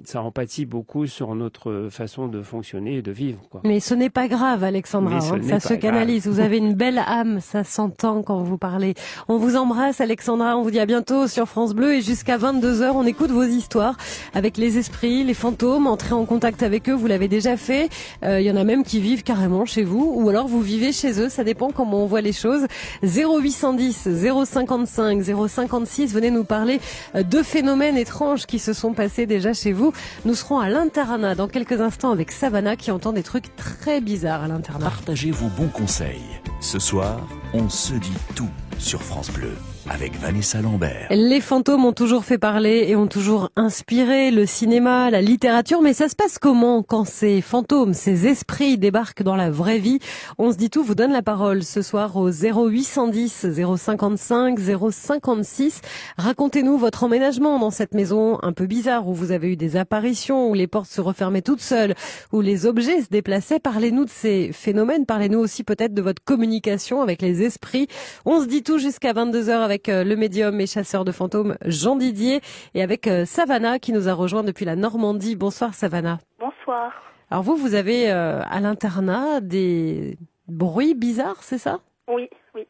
ça empathie beaucoup sur notre façon de fonctionner et de vivre. Quoi. Mais ce n'est pas grave, Alexandra. Hein. ça se canalise. Vous avez une belle âme, ça s'entend quand vous parlez. On vous Alexandra. On vous dit à bientôt sur France Bleu et jusqu'à 22 h on écoute vos histoires avec les esprits, les fantômes, entrer en contact avec eux, vous l'avez déjà fait. Il euh, y en a même qui vivent carrément chez vous, ou alors vous vivez chez eux, ça dépend comment on voit les choses. 0810 055 056, venez nous parler euh, de phénomènes étranges qui se sont passés déjà chez vous. Nous serons à l'internat dans quelques instants avec Savannah qui entend des trucs très bizarres à l'internat. Partagez vos bons conseils. Ce soir, on se dit tout sur France Bleu avec Vanessa Lambert. Les fantômes ont toujours fait parler et ont toujours inspiré le cinéma, la littérature, mais ça se passe comment quand ces fantômes, ces esprits débarquent dans la vraie vie? On se dit tout, vous donne la parole ce soir au 0810 055 056. Racontez-nous votre emménagement dans cette maison un peu bizarre où vous avez eu des apparitions, où les portes se refermaient toutes seules, où les objets se déplaçaient. Parlez-nous de ces phénomènes, parlez-nous aussi peut-être de votre communication avec les esprits. On se dit tout jusqu'à 22h avec avec euh, le médium et chasseur de fantômes Jean Didier et avec euh, Savannah qui nous a rejoint depuis la Normandie. Bonsoir Savannah. Bonsoir. Alors vous, vous avez euh, à l'internat des bruits bizarres, c'est ça? Oui, oui.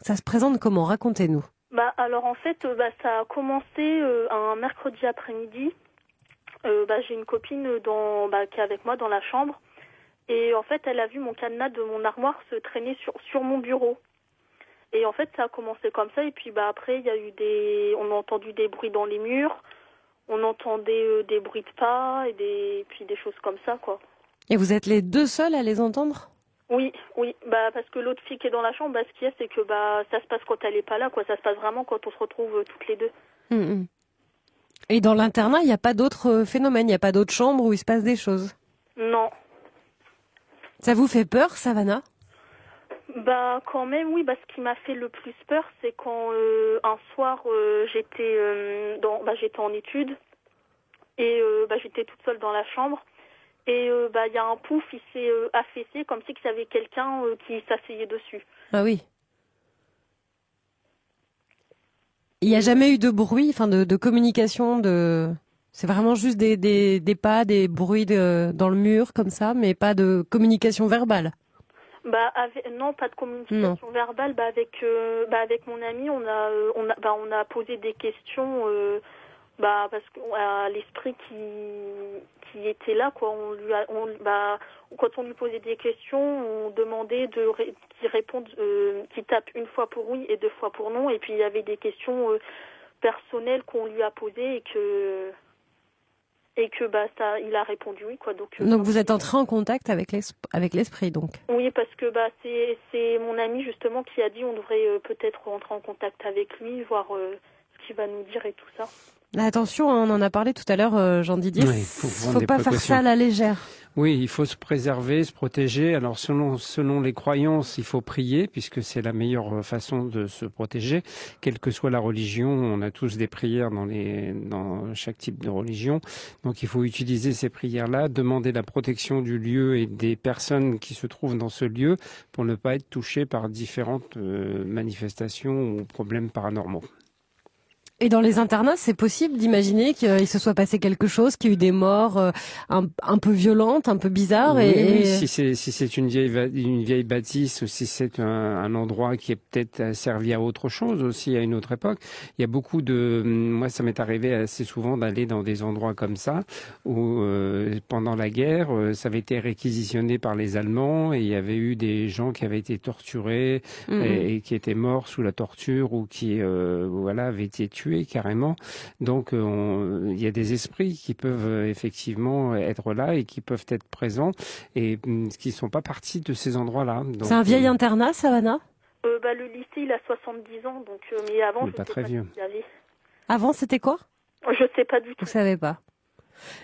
Ça se présente comment? Racontez-nous. Bah alors en fait, bah, ça a commencé un mercredi après-midi. bah, j'ai une copine dans, bah, qui est avec moi dans la chambre. Et en fait, elle a vu mon cadenas de mon armoire se traîner sur, sur mon bureau. Et en fait, ça a commencé comme ça. Et puis bah après, il y a eu des, on a entendu des bruits dans les murs, on entendait euh, des bruits de pas et des, puis des choses comme ça, quoi. Et vous êtes les deux seuls à les entendre? Oui, oui. Bah parce que l'autre fille qui est dans la chambre, bah, ce qu'il y a, c'est que bah ça se passe quand elle est pas là, quoi. Ça se passe vraiment quand on se retrouve euh, toutes les deux. Hum, hum. Et dans l'internat, il n'y a pas d'autres euh, phénomènes, il n'y a pas d'autres chambres où il se passe des choses? Non. Ça vous fait peur, Savannah? Bah quand même oui. Bah ce qui m'a fait le plus peur, c'est quand euh, un soir euh, j'étais euh, dans, bah j'étais en études et bah j'étais toute seule dans la chambre et bah il y a un pouf, il s'est affaissé comme si qu'il y avait quelqu'un qui s'asseyait dessus. Ah oui. Il n'y a jamais eu de bruit, enfin de, communication, de. C'est vraiment juste des, des, des pas, des bruits de, dans le mur comme ça, mais pas de communication verbale. Bah non, pas de communication verbale. Bah avec euh, bah avec mon ami, on a euh, on a bah on a posé des questions. Euh, bah parce que à l'esprit qui qui était là quoi. On lui a, on bah quand on lui posait des questions, on demandait de qu'il réponde, qu'il tape une fois pour oui et deux fois pour non. Et puis il y avait des questions personnelles qu'on lui a posées et que et que bah ça, il a répondu oui quoi. Donc, euh, Donc vous êtes entré en contact avec l'es- avec l'esprit donc. oui parce que bah c'est c'est mon ami justement qui a dit on devrait euh, peut-être rentrer en contact avec lui, voir euh, ce qu'il va nous dire et tout ça. Là, Attention, hein, on en a parlé tout à l'heure, Jean Didier. Oui, il faut prendre faut des pas faire ça à la légère. Oui, il faut se préserver, se protéger. Alors selon selon les croyances, il faut prier puisque c'est la meilleure façon de se protéger, quelle que soit la religion. On a tous des prières dans les dans chaque type de religion. Donc il faut utiliser ces prières-là, demander la protection du lieu et des personnes qui se trouvent dans ce lieu pour ne pas être touché par différentes euh, manifestations ou problèmes paranormaux. Et dans les internats, c'est possible d'imaginer qu'il se soit passé quelque chose, qu'il y a eu des morts euh, un, un peu violentes, un peu bizarres. Oui, et, oui, et- si c'est si c'est une vieille va- une vieille bâtisse ou si c'est un, un endroit qui est peut-être euh, servi à autre chose aussi à une autre époque. Il y a beaucoup de moi ça m'est arrivé assez souvent d'aller dans des endroits comme ça où euh, pendant la guerre euh, ça avait été réquisitionné par les Allemands et il y avait eu des gens qui avaient été torturés Mhm. et, et qui étaient morts sous la torture ou qui euh, voilà avaient été tués carrément. Donc euh, on- il y a des esprits qui peuvent euh, effectivement être là et qui peuvent être présents et hum, qui sont pas partis de ces endroits-là. C'est un vieil euh, internat, Savannah? Euh, bah, le lycée, il a 70 ans, donc euh, mais avant, pas très pas vieux. Avant, c'était quoi? Je sais pas du tout. Vous savez pas.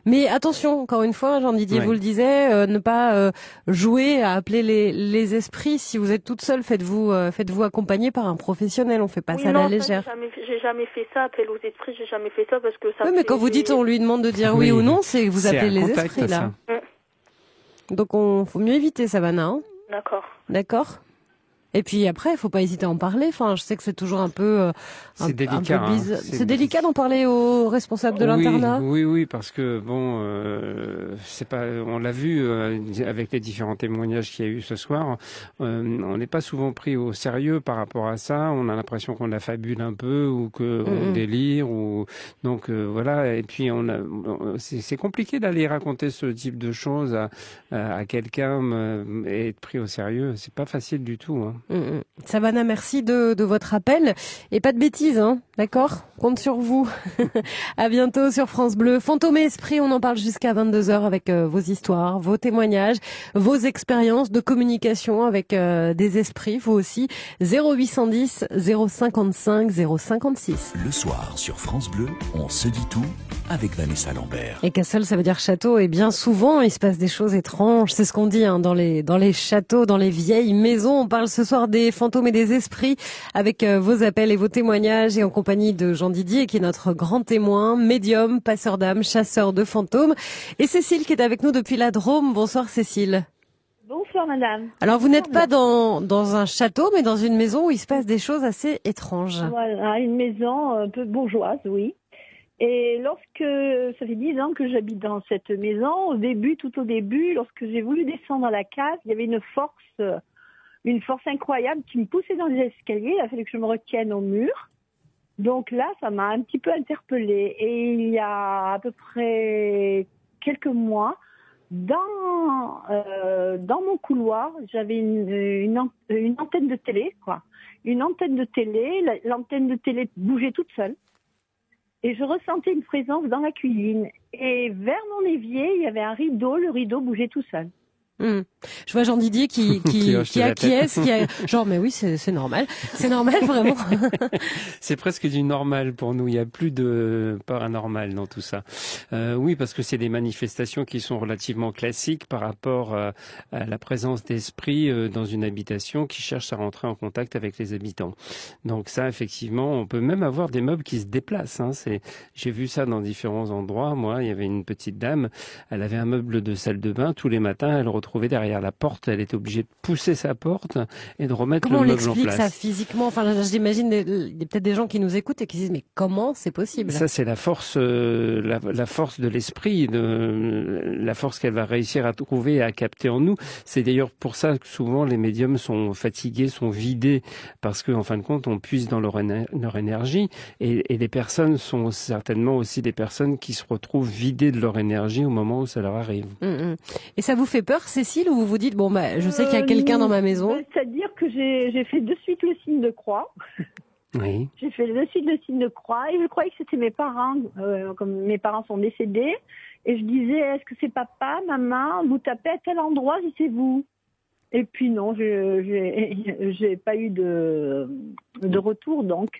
Mais attention, encore une fois, Jean Didier Ouais. vous le disait, euh, ne pas euh, jouer à appeler les, les esprits. Si vous êtes toute seule, faites-vous euh, faites-vous accompagner par un professionnel. On fait pas Oui, ça à la ça, légère. J'ai jamais, j'ai jamais fait ça, appel aux esprits, j'ai jamais fait ça parce que ça. Oui, mais quand vous dites on lui demande de dire oui, Oui. ou non, c'est que vous appelez les contact, esprits là. Donc on faut mieux éviter Savannah, hein D'accord. d'accord? Et puis après, il faut pas hésiter à en parler. Enfin, je sais que c'est toujours un peu, euh, un, C'est un délicat, hein. C'est- C'est délicat d'en parler aux responsables de l'internat. Oui, oui, parce que bon, euh, c'est pas, on l'a vu euh, avec les différents témoignages qu'il y a eu ce soir. euh, on n'est pas souvent pris au sérieux par rapport à ça. On a l'impression qu'on la fabule un peu ou que on Mhm. délire ou donc euh, voilà. Et puis on a, on- c'est c'est compliqué d'aller raconter ce type de choses à, à, à quelqu'un euh, et être pris au sérieux. C'est pas facile du tout. Hein. Mm, mm. Savannah, merci de, de votre appel. Et pas de bêtises, hein D'accord? Compte sur vous. à bientôt sur France Bleu. Fantôme et Esprit, on en parle jusqu'à 22h avec euh, vos histoires, vos témoignages, vos expériences de communication avec euh, des esprits, vous aussi. 0810 055 056. Le soir sur France Bleu, on se dit tout avec Vanessa Lambert. Et Castle, ça veut dire château. Et bien souvent, il se passe des choses étranges. C'est ce qu'on dit hein, dans les dans les châteaux, dans les vieilles maisons. On parle ce soir des fantômes et des esprits avec euh, vos appels et vos témoignages et en compagnie de Jean Didier qui est notre grand témoin, médium, passeur d'âme, chasseur de fantômes. Et Cécile qui est avec nous depuis la Drôme. Bonsoir Cécile. Bonsoir madame. Alors vous n'êtes pas dans dans un château, mais dans une maison où il se passe des choses assez étranges. Voilà, une maison un peu bourgeoise, oui. Et lorsque, ça fait dix ans que j'habite dans cette maison, au début, tout au début, lorsque j'ai voulu descendre dans la case, il y avait une force, une force incroyable qui me poussait dans les escaliers. Il a fallu que je me retienne au mur. Donc là, ça m'a un petit peu interpellée. Et il y a à peu près quelques mois, dans euh, dans mon couloir, j'avais une, une, une antenne de télé, quoi. Une antenne de télé, la- l'antenne de télé bougeait toute seule. Et je ressentais une présence dans la cuisine. Et vers mon évier, il y avait un rideau, le rideau bougeait tout seul. Hmm. Je vois Jean Didier qui qui, Qui qui acquiesce, qui a, genre mais oui c'est c'est normal, c'est normal vraiment. C'est presque du normal pour nous. Il n'y a plus de paranormal dans tout ça. Euh, oui, parce que c'est des manifestations qui sont relativement classiques par rapport euh, à la présence d'esprit euh, dans une habitation qui cherche à rentrer en contact avec les habitants. Donc ça, effectivement, on peut même avoir des meubles qui se déplacent. Hein. C'est, j'ai vu ça dans différents endroits. Moi, il y avait une petite dame. Elle avait un meuble de salle de bain. Tous les matins, elle retrouvait derrière la porte. Elle était obligée de pousser sa porte et de remettre Comment on le meuble en l'explique place. ça physiquement? Enfin, j'imagine il y a peut-être des gens qui nous écoutent et qui se disent mais comment c'est possible? Ça, c'est la force, euh, la, la force de l'esprit, de, la force qu'elle va réussir à trouver et à capter en nous. C'est d'ailleurs pour ça que souvent les médiums sont fatigués, sont vidés, parce qu'en en fin de compte, on puise dans leur, éner- leur énergie. Et, et les personnes sont certainement aussi des personnes qui se retrouvent vidées de leur énergie au moment où ça leur arrive. Hum, hum. Et ça vous fait peur, Cécile, ou vous vous dites bon bah je sais qu'il y a Euh, quelqu'un dans ma maison ben, C'est-à-dire que j'ai fait de suite le signe de croix. Oui. J'ai fait de suite le signe de croix et je croyais que c'était mes parents, euh, comme mes parents sont décédés. et je disais est-ce que c'est papa, maman, vous tapez à tel endroit si c'est vous? Et puis non, j'ai pas eu de de retour donc.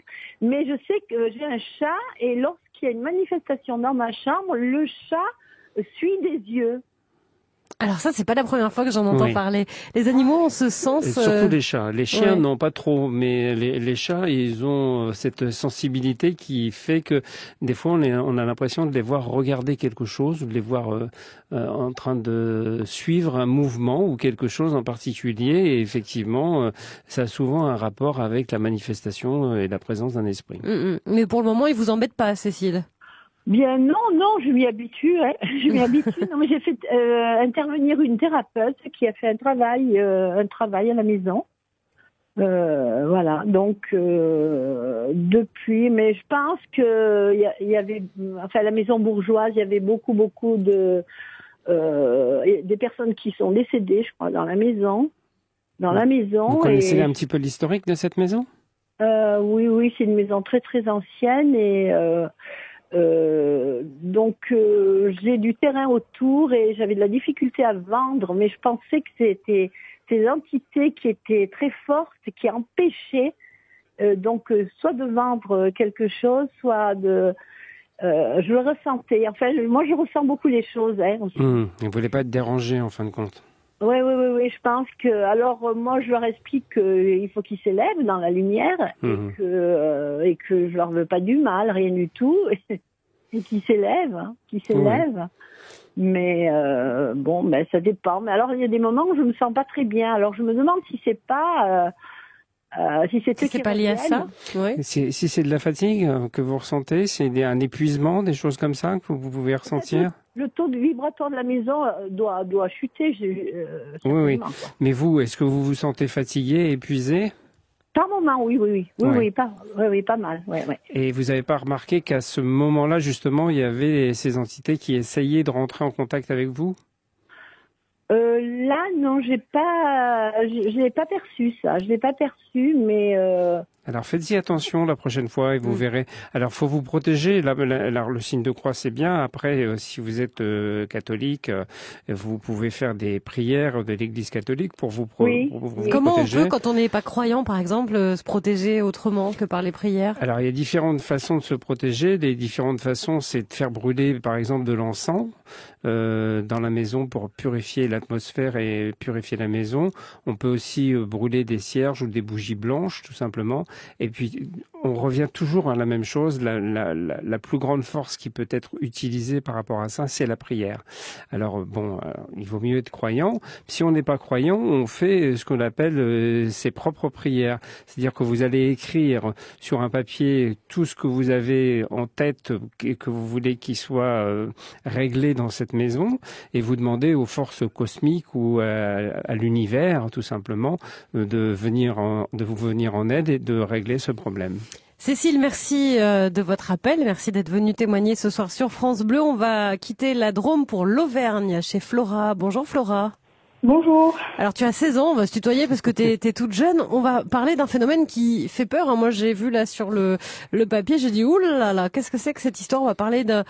Mais je sais que j'ai un chat et lorsqu'il y a une manifestation dans ma chambre, le chat suit des yeux. Alors ça, c'est pas la première fois que j'en entends Oui. parler. Les animaux ont ce Et sens. surtout euh, les chats. Les chiens ouais. non pas trop, mais les, les chats, ils ont euh, cette sensibilité qui fait que des fois on, est- on a l'impression de les voir regarder quelque chose, de les voir euh, euh, en train de suivre un mouvement ou quelque chose en particulier. Et effectivement, ça a souvent un rapport avec la manifestation et la présence d'un esprit. mm, mm. Mais pour le moment, ils vous embêtent pas, Cécile? Bien non, non, je m'y habitue. hein. Je m'y habitue. Non, mais j'ai fait euh, intervenir une thérapeute qui a fait un travail, euh, un travail à la maison. Euh, voilà. Donc depuis, mais je pense que il y, avait, enfin, à la maison bourgeoise, il y avait beaucoup, beaucoup de des personnes qui sont décédées, je crois, dans la maison, dans la maison. Vous connaissez et- un petit peu l'historique de cette maison? Oui, oui, c'est une maison très très ancienne et donc euh, j'ai du terrain autour et j'avais de la difficulté à vendre, mais je pensais que c'était ces entités qui étaient très fortes qui empêchaient euh, donc euh, soit de vendre quelque chose, soit de je le ressentais. Enfin, moi je ressens beaucoup les choses. Hein. Hum, Ils ne voulaient pas être dérangés en fin de compte? Oui, oui, oui, oui, je pense que. Alors, moi, je leur explique qu'il faut qu'ils s'élèvent dans la lumière et, que, euh, et que je leur veux pas du mal, rien du tout, et qu'ils s'élèvent, hein, qu'ils s'élèvent. Mais euh, bon, ben ça dépend. Mais alors, il y a des moments où je me sens pas très bien. Alors, je me demande si c'est pas. Euh, euh, si c'est Si pas lié à ça. Ouais. Si, si c'est de la fatigue que vous ressentez, c'est un épuisement, des choses comme ça que vous, pouvez ressentir Le taux de vibratoire de la maison doit, doit chuter. euh, Oui, oui. quoi. Mais vous, est-ce que vous vous sentez fatigué, épuisé Par moment, oui, oui, oui. Oui, pas, oui, oui, pas mal. Ouais, ouais. Et vous n'avez pas remarqué qu'à ce moment-là, justement, il y avait ces entités qui essayaient de rentrer en contact avec vous? Euh, là, non, j'ai pas, je, je l'ai pas perçu ça. Je l'ai pas perçu, mais euh, Alors faites-y attention la prochaine fois et vous Mm. verrez. Alors faut vous protéger. Là, le signe de croix c'est bien. Après, euh, si vous êtes euh, catholique, euh, vous pouvez faire des prières de l'Église catholique pour vous, pro- Oui. pour vous Comment on protéger. peut, quand on n'est pas croyant, par exemple, euh, se protéger autrement que par les prières? Alors il y a différentes façons de se protéger. Les différentes façons, c'est de faire brûler, par exemple, de l'encens euh, dans la maison pour purifier l'atmosphère et purifier la maison. On peut aussi euh, brûler des cierges ou des bougies blanches, tout simplement. Et puis on revient toujours à la même chose. La, plus grande force qui peut être utilisée par rapport à ça, c'est la prière. Alors euh, bon, euh, il vaut mieux être croyant. Si on n'est pas croyant, on fait ce qu'on appelle euh, ses propres prières. C'est-à-dire que vous allez écrire sur un papier tout ce que vous avez en tête et que vous voulez qu'il soit euh, réglé dans cette maison et vous demandez aux forces cosmiques ou à, l'univers tout simplement euh, de venir en, de vous venir en aide et de régler ce problème. Cécile, merci euh, de votre appel. Merci d'être venue témoigner ce soir sur France Bleu. On va quitter la Drôme pour l'Auvergne chez Flora. Bonjour Flora. Bonjour. Alors tu as 16 ans, on va se tutoyer parce que tu es, toute jeune. On va parler d'un phénomène qui fait peur. hein. Moi j'ai vu là sur le, le papier, j'ai dit oulala, là là, qu'est-ce que c'est que cette histoire? On va parler de,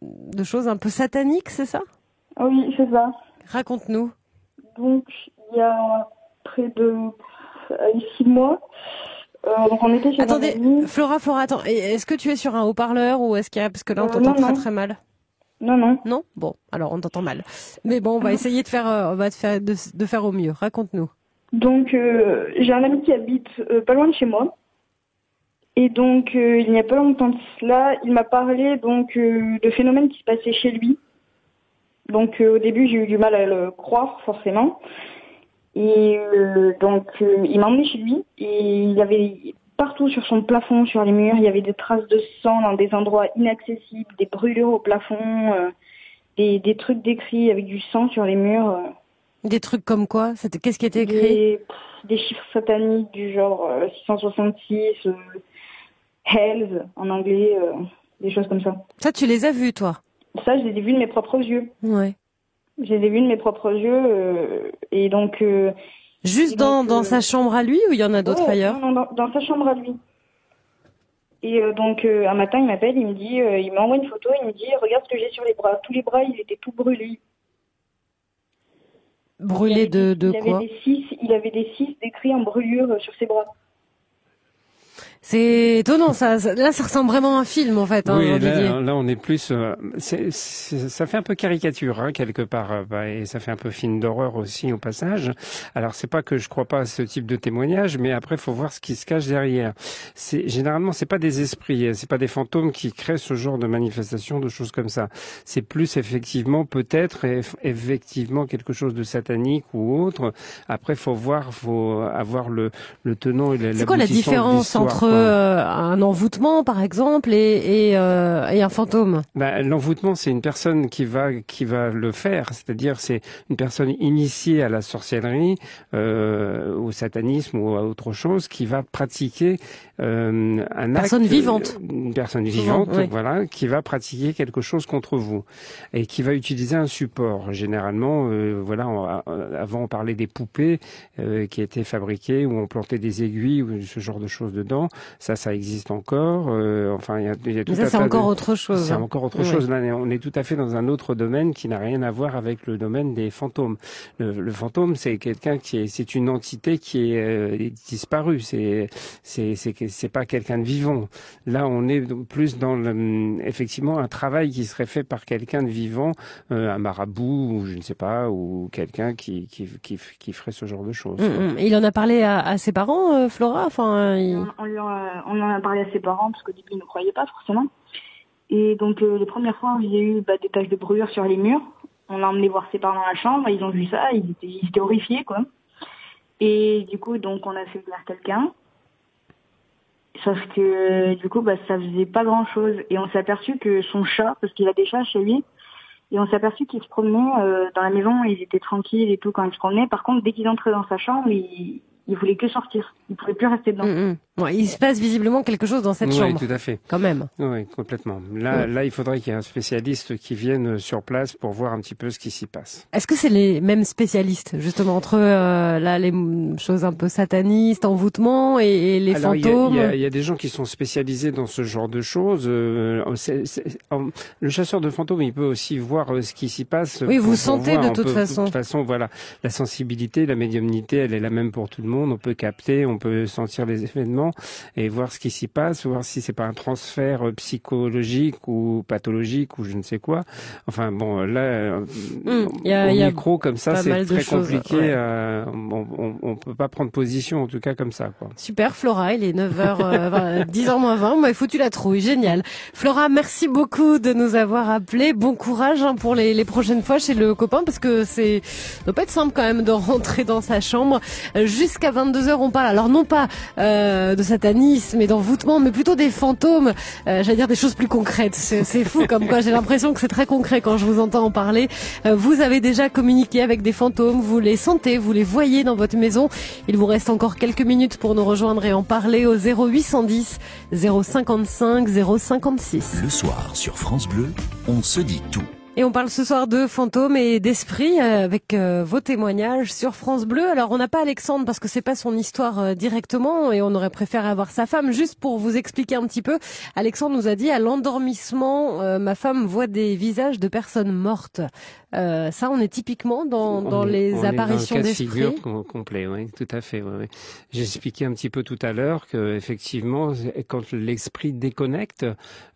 de choses un peu sataniques, c'est ça? Oui, c'est ça. Raconte-nous. Donc, il y a près de euh, six mois, euh, donc on était chez Attendez. Flora, Flora, attends, est-ce que tu es sur un haut-parleur ou est-ce qu'il y a parce que là on Euh, t'entend très très mal Non, non. Non? Bon, alors on t'entend mal. Mais bon, on va essayer de faire, euh, on va te faire de, de faire au mieux. Raconte-nous. Donc, euh, j'ai un ami qui habite euh, pas loin de chez moi. Et donc, euh, il n'y a pas longtemps de cela, il m'a parlé donc euh, de phénomènes qui se passaient chez lui. Donc, euh, au début, j'ai eu du mal à le croire, forcément. Et euh, donc, euh, il m'a emmené chez lui et il y avait partout sur son plafond, sur les murs, il y avait des traces de sang dans des endroits inaccessibles, des brûlures au plafond, euh, des, des trucs décrits avec du sang sur les murs. euh. Des trucs comme quoi? C'était qu'est-ce qui était écrit? Des, pff, des chiffres sataniques du genre euh, 666, euh, Hells en anglais, euh, des choses comme ça. Ça, tu les as vus, toi? Ça, je les ai vus de mes propres yeux. Ouais. Je les ai vus de mes propres yeux euh, et donc. euh, Juste et dans, donc, dans euh, sa chambre à lui ou il y en a d'autres ouais, ailleurs non, dans, dans sa chambre à lui. Et euh, donc euh, un matin, il m'appelle, il me dit, euh, il m'envoie une photo, il me dit, regarde ce que j'ai sur les bras. Tous les bras, ils étaient tout brûlés. Brûlé de, de il quoi avait des cis, il avait des cis décrits en brûlure sur ses bras. C'est étonnant, ça. Là, ça ressemble vraiment à un film, en fait, hein, oui, là, là, on est plus. euh, c'est- c'est- ça fait un peu caricature hein, quelque part, euh, bah, et ça fait un peu film d'horreur aussi au passage. Alors, c'est pas que je crois pas à ce type de témoignage, mais après, faut voir ce qui se cache derrière. C'est généralement, c'est pas des esprits, euh, c'est pas des fantômes qui créent ce genre de manifestations, de choses comme ça. C'est plus effectivement, peut-être, eff- effectivement quelque chose de satanique ou autre. Après, faut voir, faut avoir le, le tenant et la- C'est quoi la différence entre. Euh, un envoûtement, par exemple, et, et, euh, et un fantôme Bah, L'envoûtement, c'est une personne qui va qui va le faire, c'est-à-dire c'est une personne initiée à la sorcellerie, euh, au satanisme ou à autre chose, qui va pratiquer euh, un Personne acte, vivante. une personne vivante, oui. voilà, qui va pratiquer quelque chose contre vous et qui va utiliser un support. Généralement, euh, voilà, on- avant on parlait des poupées euh, qui étaient fabriquées où on plantait des aiguilles ou ce genre de choses dedans. Ça, ça existe encore. euh, enfin, il y a, il y a tout Mais ça, c'est tas encore de- autre chose, C'est hein. encore autre Oui. chose. Là, on est tout à fait dans un autre domaine qui n'a rien à voir avec le domaine des fantômes. Le, le fantôme, c'est quelqu'un qui est, c'est une entité qui est euh, disparue. C'est, c'est, c'est, c'est pas quelqu'un de vivant. Là, on est plus dans le, effectivement un travail qui serait fait par quelqu'un de vivant, euh, un marabout ou je ne sais pas, ou quelqu'un qui, qui, qui, qui ferait ce genre de choses. Mm, mm. Il en a parlé à, à ses parents, euh, Flora Enfin, il- On, lui en- on en a parlé à ses parents parce qu'au début ils ne croyaient pas forcément. Et donc euh, les premières fois il y a eu bah, des taches de brûlure sur les murs, on l'a emmené voir ses parents dans la chambre, ils ont vu ça, ils étaient, horrifiés quoi. Et du coup donc on a fait venir quelqu'un. Sauf que du coup bah ça faisait pas grand chose et on s'est aperçu que son chat, parce qu'il a des chats chez lui, et on s'est aperçu qu'il se promenait euh, dans la maison, ils étaient tranquilles et tout quand ils se promenaient. Par contre dès qu'ils entraient dans sa chambre, il, il voulait que sortir, il pouvait plus rester dedans. Mm, il se passe visiblement quelque chose dans cette Oui, chambre. tout à fait. Quand même. Oui, complètement. Là, là, il faudrait qu'il y ait un spécialiste qui vienne sur place pour voir un petit peu ce qui s'y passe. Est-ce que c'est les mêmes spécialistes, justement, entre euh, là les choses un peu satanistes, envoûtements et, et les Alors, fantômes Il y, a, il y a des gens qui sont spécialisés dans ce genre de choses. Euh, c'est- c'est- en- le chasseur de fantômes, il peut aussi voir euh, ce qui s'y passe. Oui, pour- vous sentez voir. de toute peut- façon. De toute façon, voilà, la sensibilité, la médiumnité, elle est la même pour tout le monde. On peut capter, on peut sentir les événements et voir ce qui s'y passe, voir si c'est pas un transfert euh, psychologique ou pathologique ou je ne sais quoi. Enfin bon, là, euh, il y a- au y a micro comme ça, c'est très compliqué. ouais. euh, on, on peut pas prendre position en tout cas comme ça, quoi. Super, Flora, il est 9h, 10h moins 20, moi, foutu la trouille, génial. Flora, merci beaucoup de nous avoir appelés. Bon courage hein, pour les, les prochaines fois chez le copain, parce que c'est doit pas être simple quand même de rentrer dans sa chambre. Euh, Jusqu'à 22h, on parle, alors non pas euh, de satanisme et d'envoûtement, mais plutôt des fantômes, euh, j'allais dire des choses plus concrètes. C'est c'est fou comme quoi, j'ai l'impression que c'est très concret quand je vous entends en parler. Euh, vous avez déjà communiqué avec des fantômes, vous les sentez, vous les voyez dans votre maison. Il vous reste encore quelques minutes pour nous rejoindre et en parler au 0810 055 056. Le soir sur France Bleu, on se dit tout. Et on parle ce soir de fantômes et d'esprits euh, avec euh, vos témoignages sur France Bleu. Alors on n'a pas Alexandre parce que c'est pas son histoire euh, directement et on aurait préféré avoir sa femme juste pour vous expliquer un petit peu. Alexandre nous a dit à l'endormissement, euh, ma femme voit des visages de personnes mortes. Euh, ça, on est typiquement dans, dans On les on apparitions d'esprits. figure com- complet, oui, tout à fait. oui, oui. J'ai expliqué un petit peu tout à l'heure que effectivement, quand l'esprit déconnecte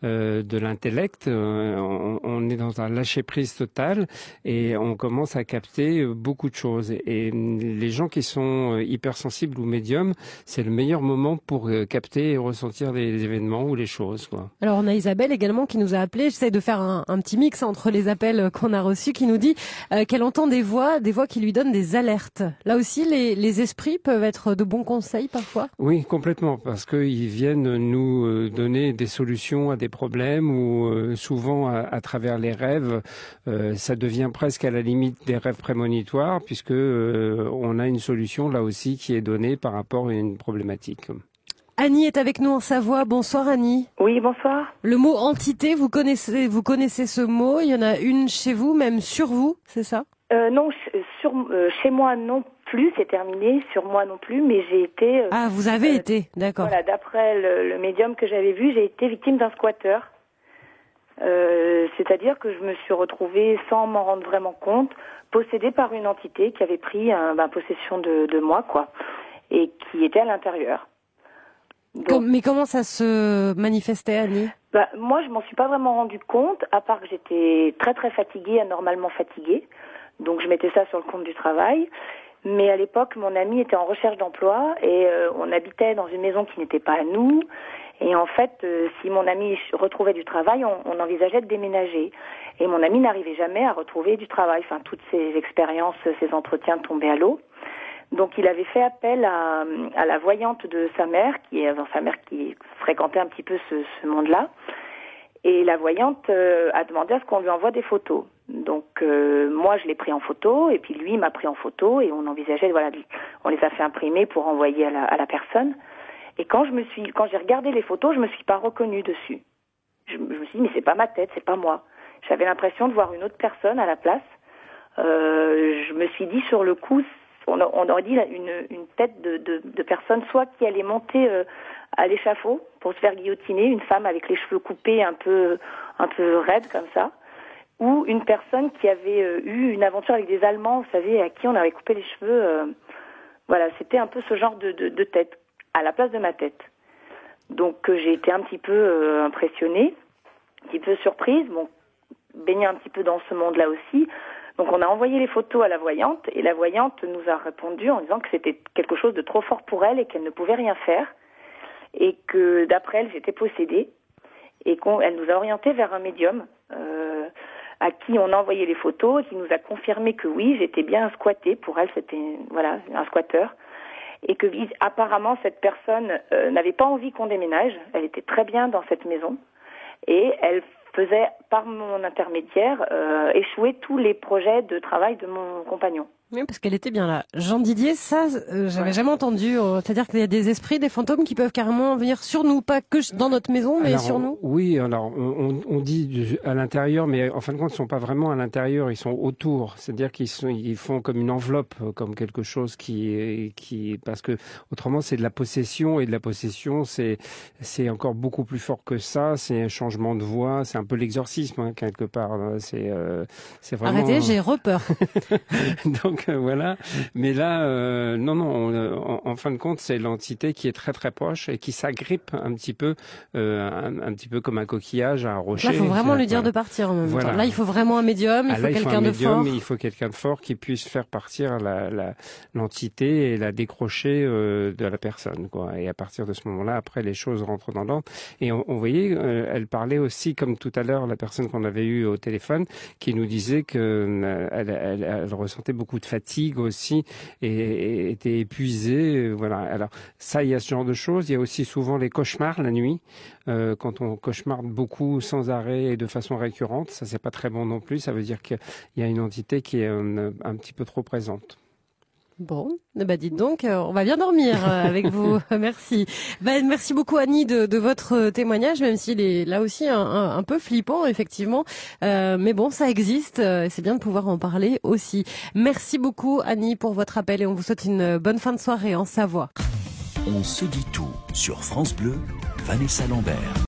euh, de l'intellect, on, on est dans un lâcher prise total et on commence à capter euh, beaucoup de choses. Et, les gens qui sont euh, hypersensibles ou médiums, c'est le meilleur moment pour euh, capter et ressentir les événements ou les choses. Quoi. Alors on a Isabelle également qui nous a appelé. J'essaie de faire un, un petit mix entre les appels qu'on a reçus, qui nous dit euh, qu'elle entend des voix, des voix qui lui donnent des alertes. Là aussi, les, les esprits peuvent être de bons conseils parfois? Oui, complètement, parce qu'ils viennent nous donner des solutions à des problèmes ou euh, souvent à, à travers les rêves, euh, ça devient presque à la limite des rêves prémonitoires puisque euh, on a une solution là aussi qui est donnée par rapport à une problématique. Annie est avec nous en Savoie. Bonsoir Annie. Oui, bonsoir. Le mot entité, vous connaissez, vous connaissez ce mot? Il y en a une chez vous, même sur vous, c'est ça? Euh, non, sur, euh, chez moi, non, plus, c'est terminé sur moi non plus, mais j'ai été. euh, Ah, vous avez été, d'accord. Voilà, d'après le, le médium que j'avais vu, j'ai été victime d'un squatteur. Euh, C'est-à-dire que je me suis retrouvée sans m'en rendre vraiment compte, possédée par une entité qui avait pris euh, ben, possession de, de moi, quoi, et qui était à l'intérieur. Mais comment ça se manifestait, Annie? Bah, moi, je m'en suis pas vraiment rendu compte, à part que j'étais très très fatiguée, anormalement fatiguée. Donc, je mettais ça sur le compte du travail. Mais à l'époque, mon ami était en recherche d'emploi et euh, on habitait dans une maison qui n'était pas à nous. Et en fait, euh, si mon ami retrouvait du travail, on, on envisageait de déménager. Et mon ami n'arrivait jamais à retrouver du travail. Enfin, toutes ces expériences, ces entretiens tombaient à l'eau. Donc il avait fait appel à, à la voyante de sa mère, qui est sa mère qui fréquentait un petit peu ce, ce monde-là. Et la voyante euh, a demandé à ce qu'on lui envoie des photos. Donc euh, moi je l'ai pris en photo et puis lui m'a pris en photo et on envisageait voilà on les a fait imprimer pour envoyer à la, à la personne. Et quand je me suis quand j'ai regardé les photos je me suis pas reconnue dessus. Je, me suis dit mais c'est pas ma tête c'est pas moi. J'avais l'impression de voir une autre personne à la place. Euh, je me suis dit sur le coup on, aurait dit une, tête de, personne soit qui allait monter euh, à l'échafaud pour se faire guillotiner, une femme avec les cheveux coupés un peu un peu raides comme ça, ou une personne qui avait euh, eu une aventure avec des Allemands, vous savez, à qui on avait coupé les cheveux. euh, voilà, c'était un peu ce genre de tête à la place de ma tête. Donc euh, j'ai été un petit peu euh, impressionnée, un petit peu surprise, bon, baignée un petit peu dans ce monde-là aussi. Donc on a envoyé les photos à la voyante et la voyante nous a répondu en disant que c'était quelque chose de trop fort pour elle et qu'elle ne pouvait rien faire et que d'après elle j'étais possédée et qu'elle nous a orienté vers un médium euh, à qui on a envoyé les photos et qui nous a confirmé que oui j'étais bien squattée pour elle c'était voilà un squatteur et que apparemment cette personne euh, n'avait pas envie qu'on déménage elle était très bien dans cette maison et elle faisait par mon intermédiaire euh, échouer tous les projets de travail de mon compagnon. Oui, parce qu'elle était bien là. Jean Didier, ça, euh, j'avais jamais entendu. euh, C'est-à-dire qu'il y a des esprits, des fantômes qui peuvent carrément venir sur nous, pas que dans notre maison, mais Alors, sur nous. Oui, alors on, dit à l'intérieur, mais en fin de compte, ils sont pas vraiment à l'intérieur, ils sont autour. C'est-à-dire qu'ils ils font comme une enveloppe, euh, comme quelque chose qui, qui, parce que autrement c'est de la possession et de la possession, c'est, c'est encore beaucoup plus fort que ça. C'est un changement de voix, c'est un peu l'exorcisme hein, quelque part. hein. C'est, euh, c'est vraiment. Arrêtez, j'ai repeur. Donc euh, voilà. Mais là, euh, non, non. on, euh, en, en fin de compte, c'est l'entité qui est très très proche et qui s'agrippe un petit peu, euh, un, un petit peu comme un coquillage à un rocher. Là, il faut vraiment lui dire voilà. de partir en même Voilà. temps. Là, il faut vraiment un médium, il Ah, faut quelqu'un un de médium, fort. il faut quelqu'un de fort qui puisse faire partir la- la- l'entité et la décrocher euh, de la personne. Quoi. Et à partir de ce moment-là, après, les choses rentrent dans l'ordre. Et on, on voyait, euh, elle parlait aussi, comme tout à l'heure, la personne qu'on avait eue au téléphone, qui nous disait que euh, elle, elle- elle ressentait beaucoup de fatigue aussi et, était épuisée. euh, Voilà. Alors ça, il y a ce genre de choses. Il y a aussi souvent les cauchemars la nuit, euh, quand on cauchemarde beaucoup sans arrêt et de façon récurrente. Ça, c'est pas très bon non plus. Ça veut dire qu'il y a une entité qui est euh, un petit peu trop présente. Bon, ben dites donc, euh, on va bien dormir euh, avec vous. merci. Ben, merci beaucoup Annie de, de votre euh, témoignage, même s'il est là aussi un, un- un peu flippant effectivement. Euh, mais bon, ça existe. et c'est bien de pouvoir en parler aussi. Merci beaucoup Annie pour votre appel et on vous souhaite une bonne fin de soirée en Savoie. On se dit tout sur France Bleu, Vanessa Lambert.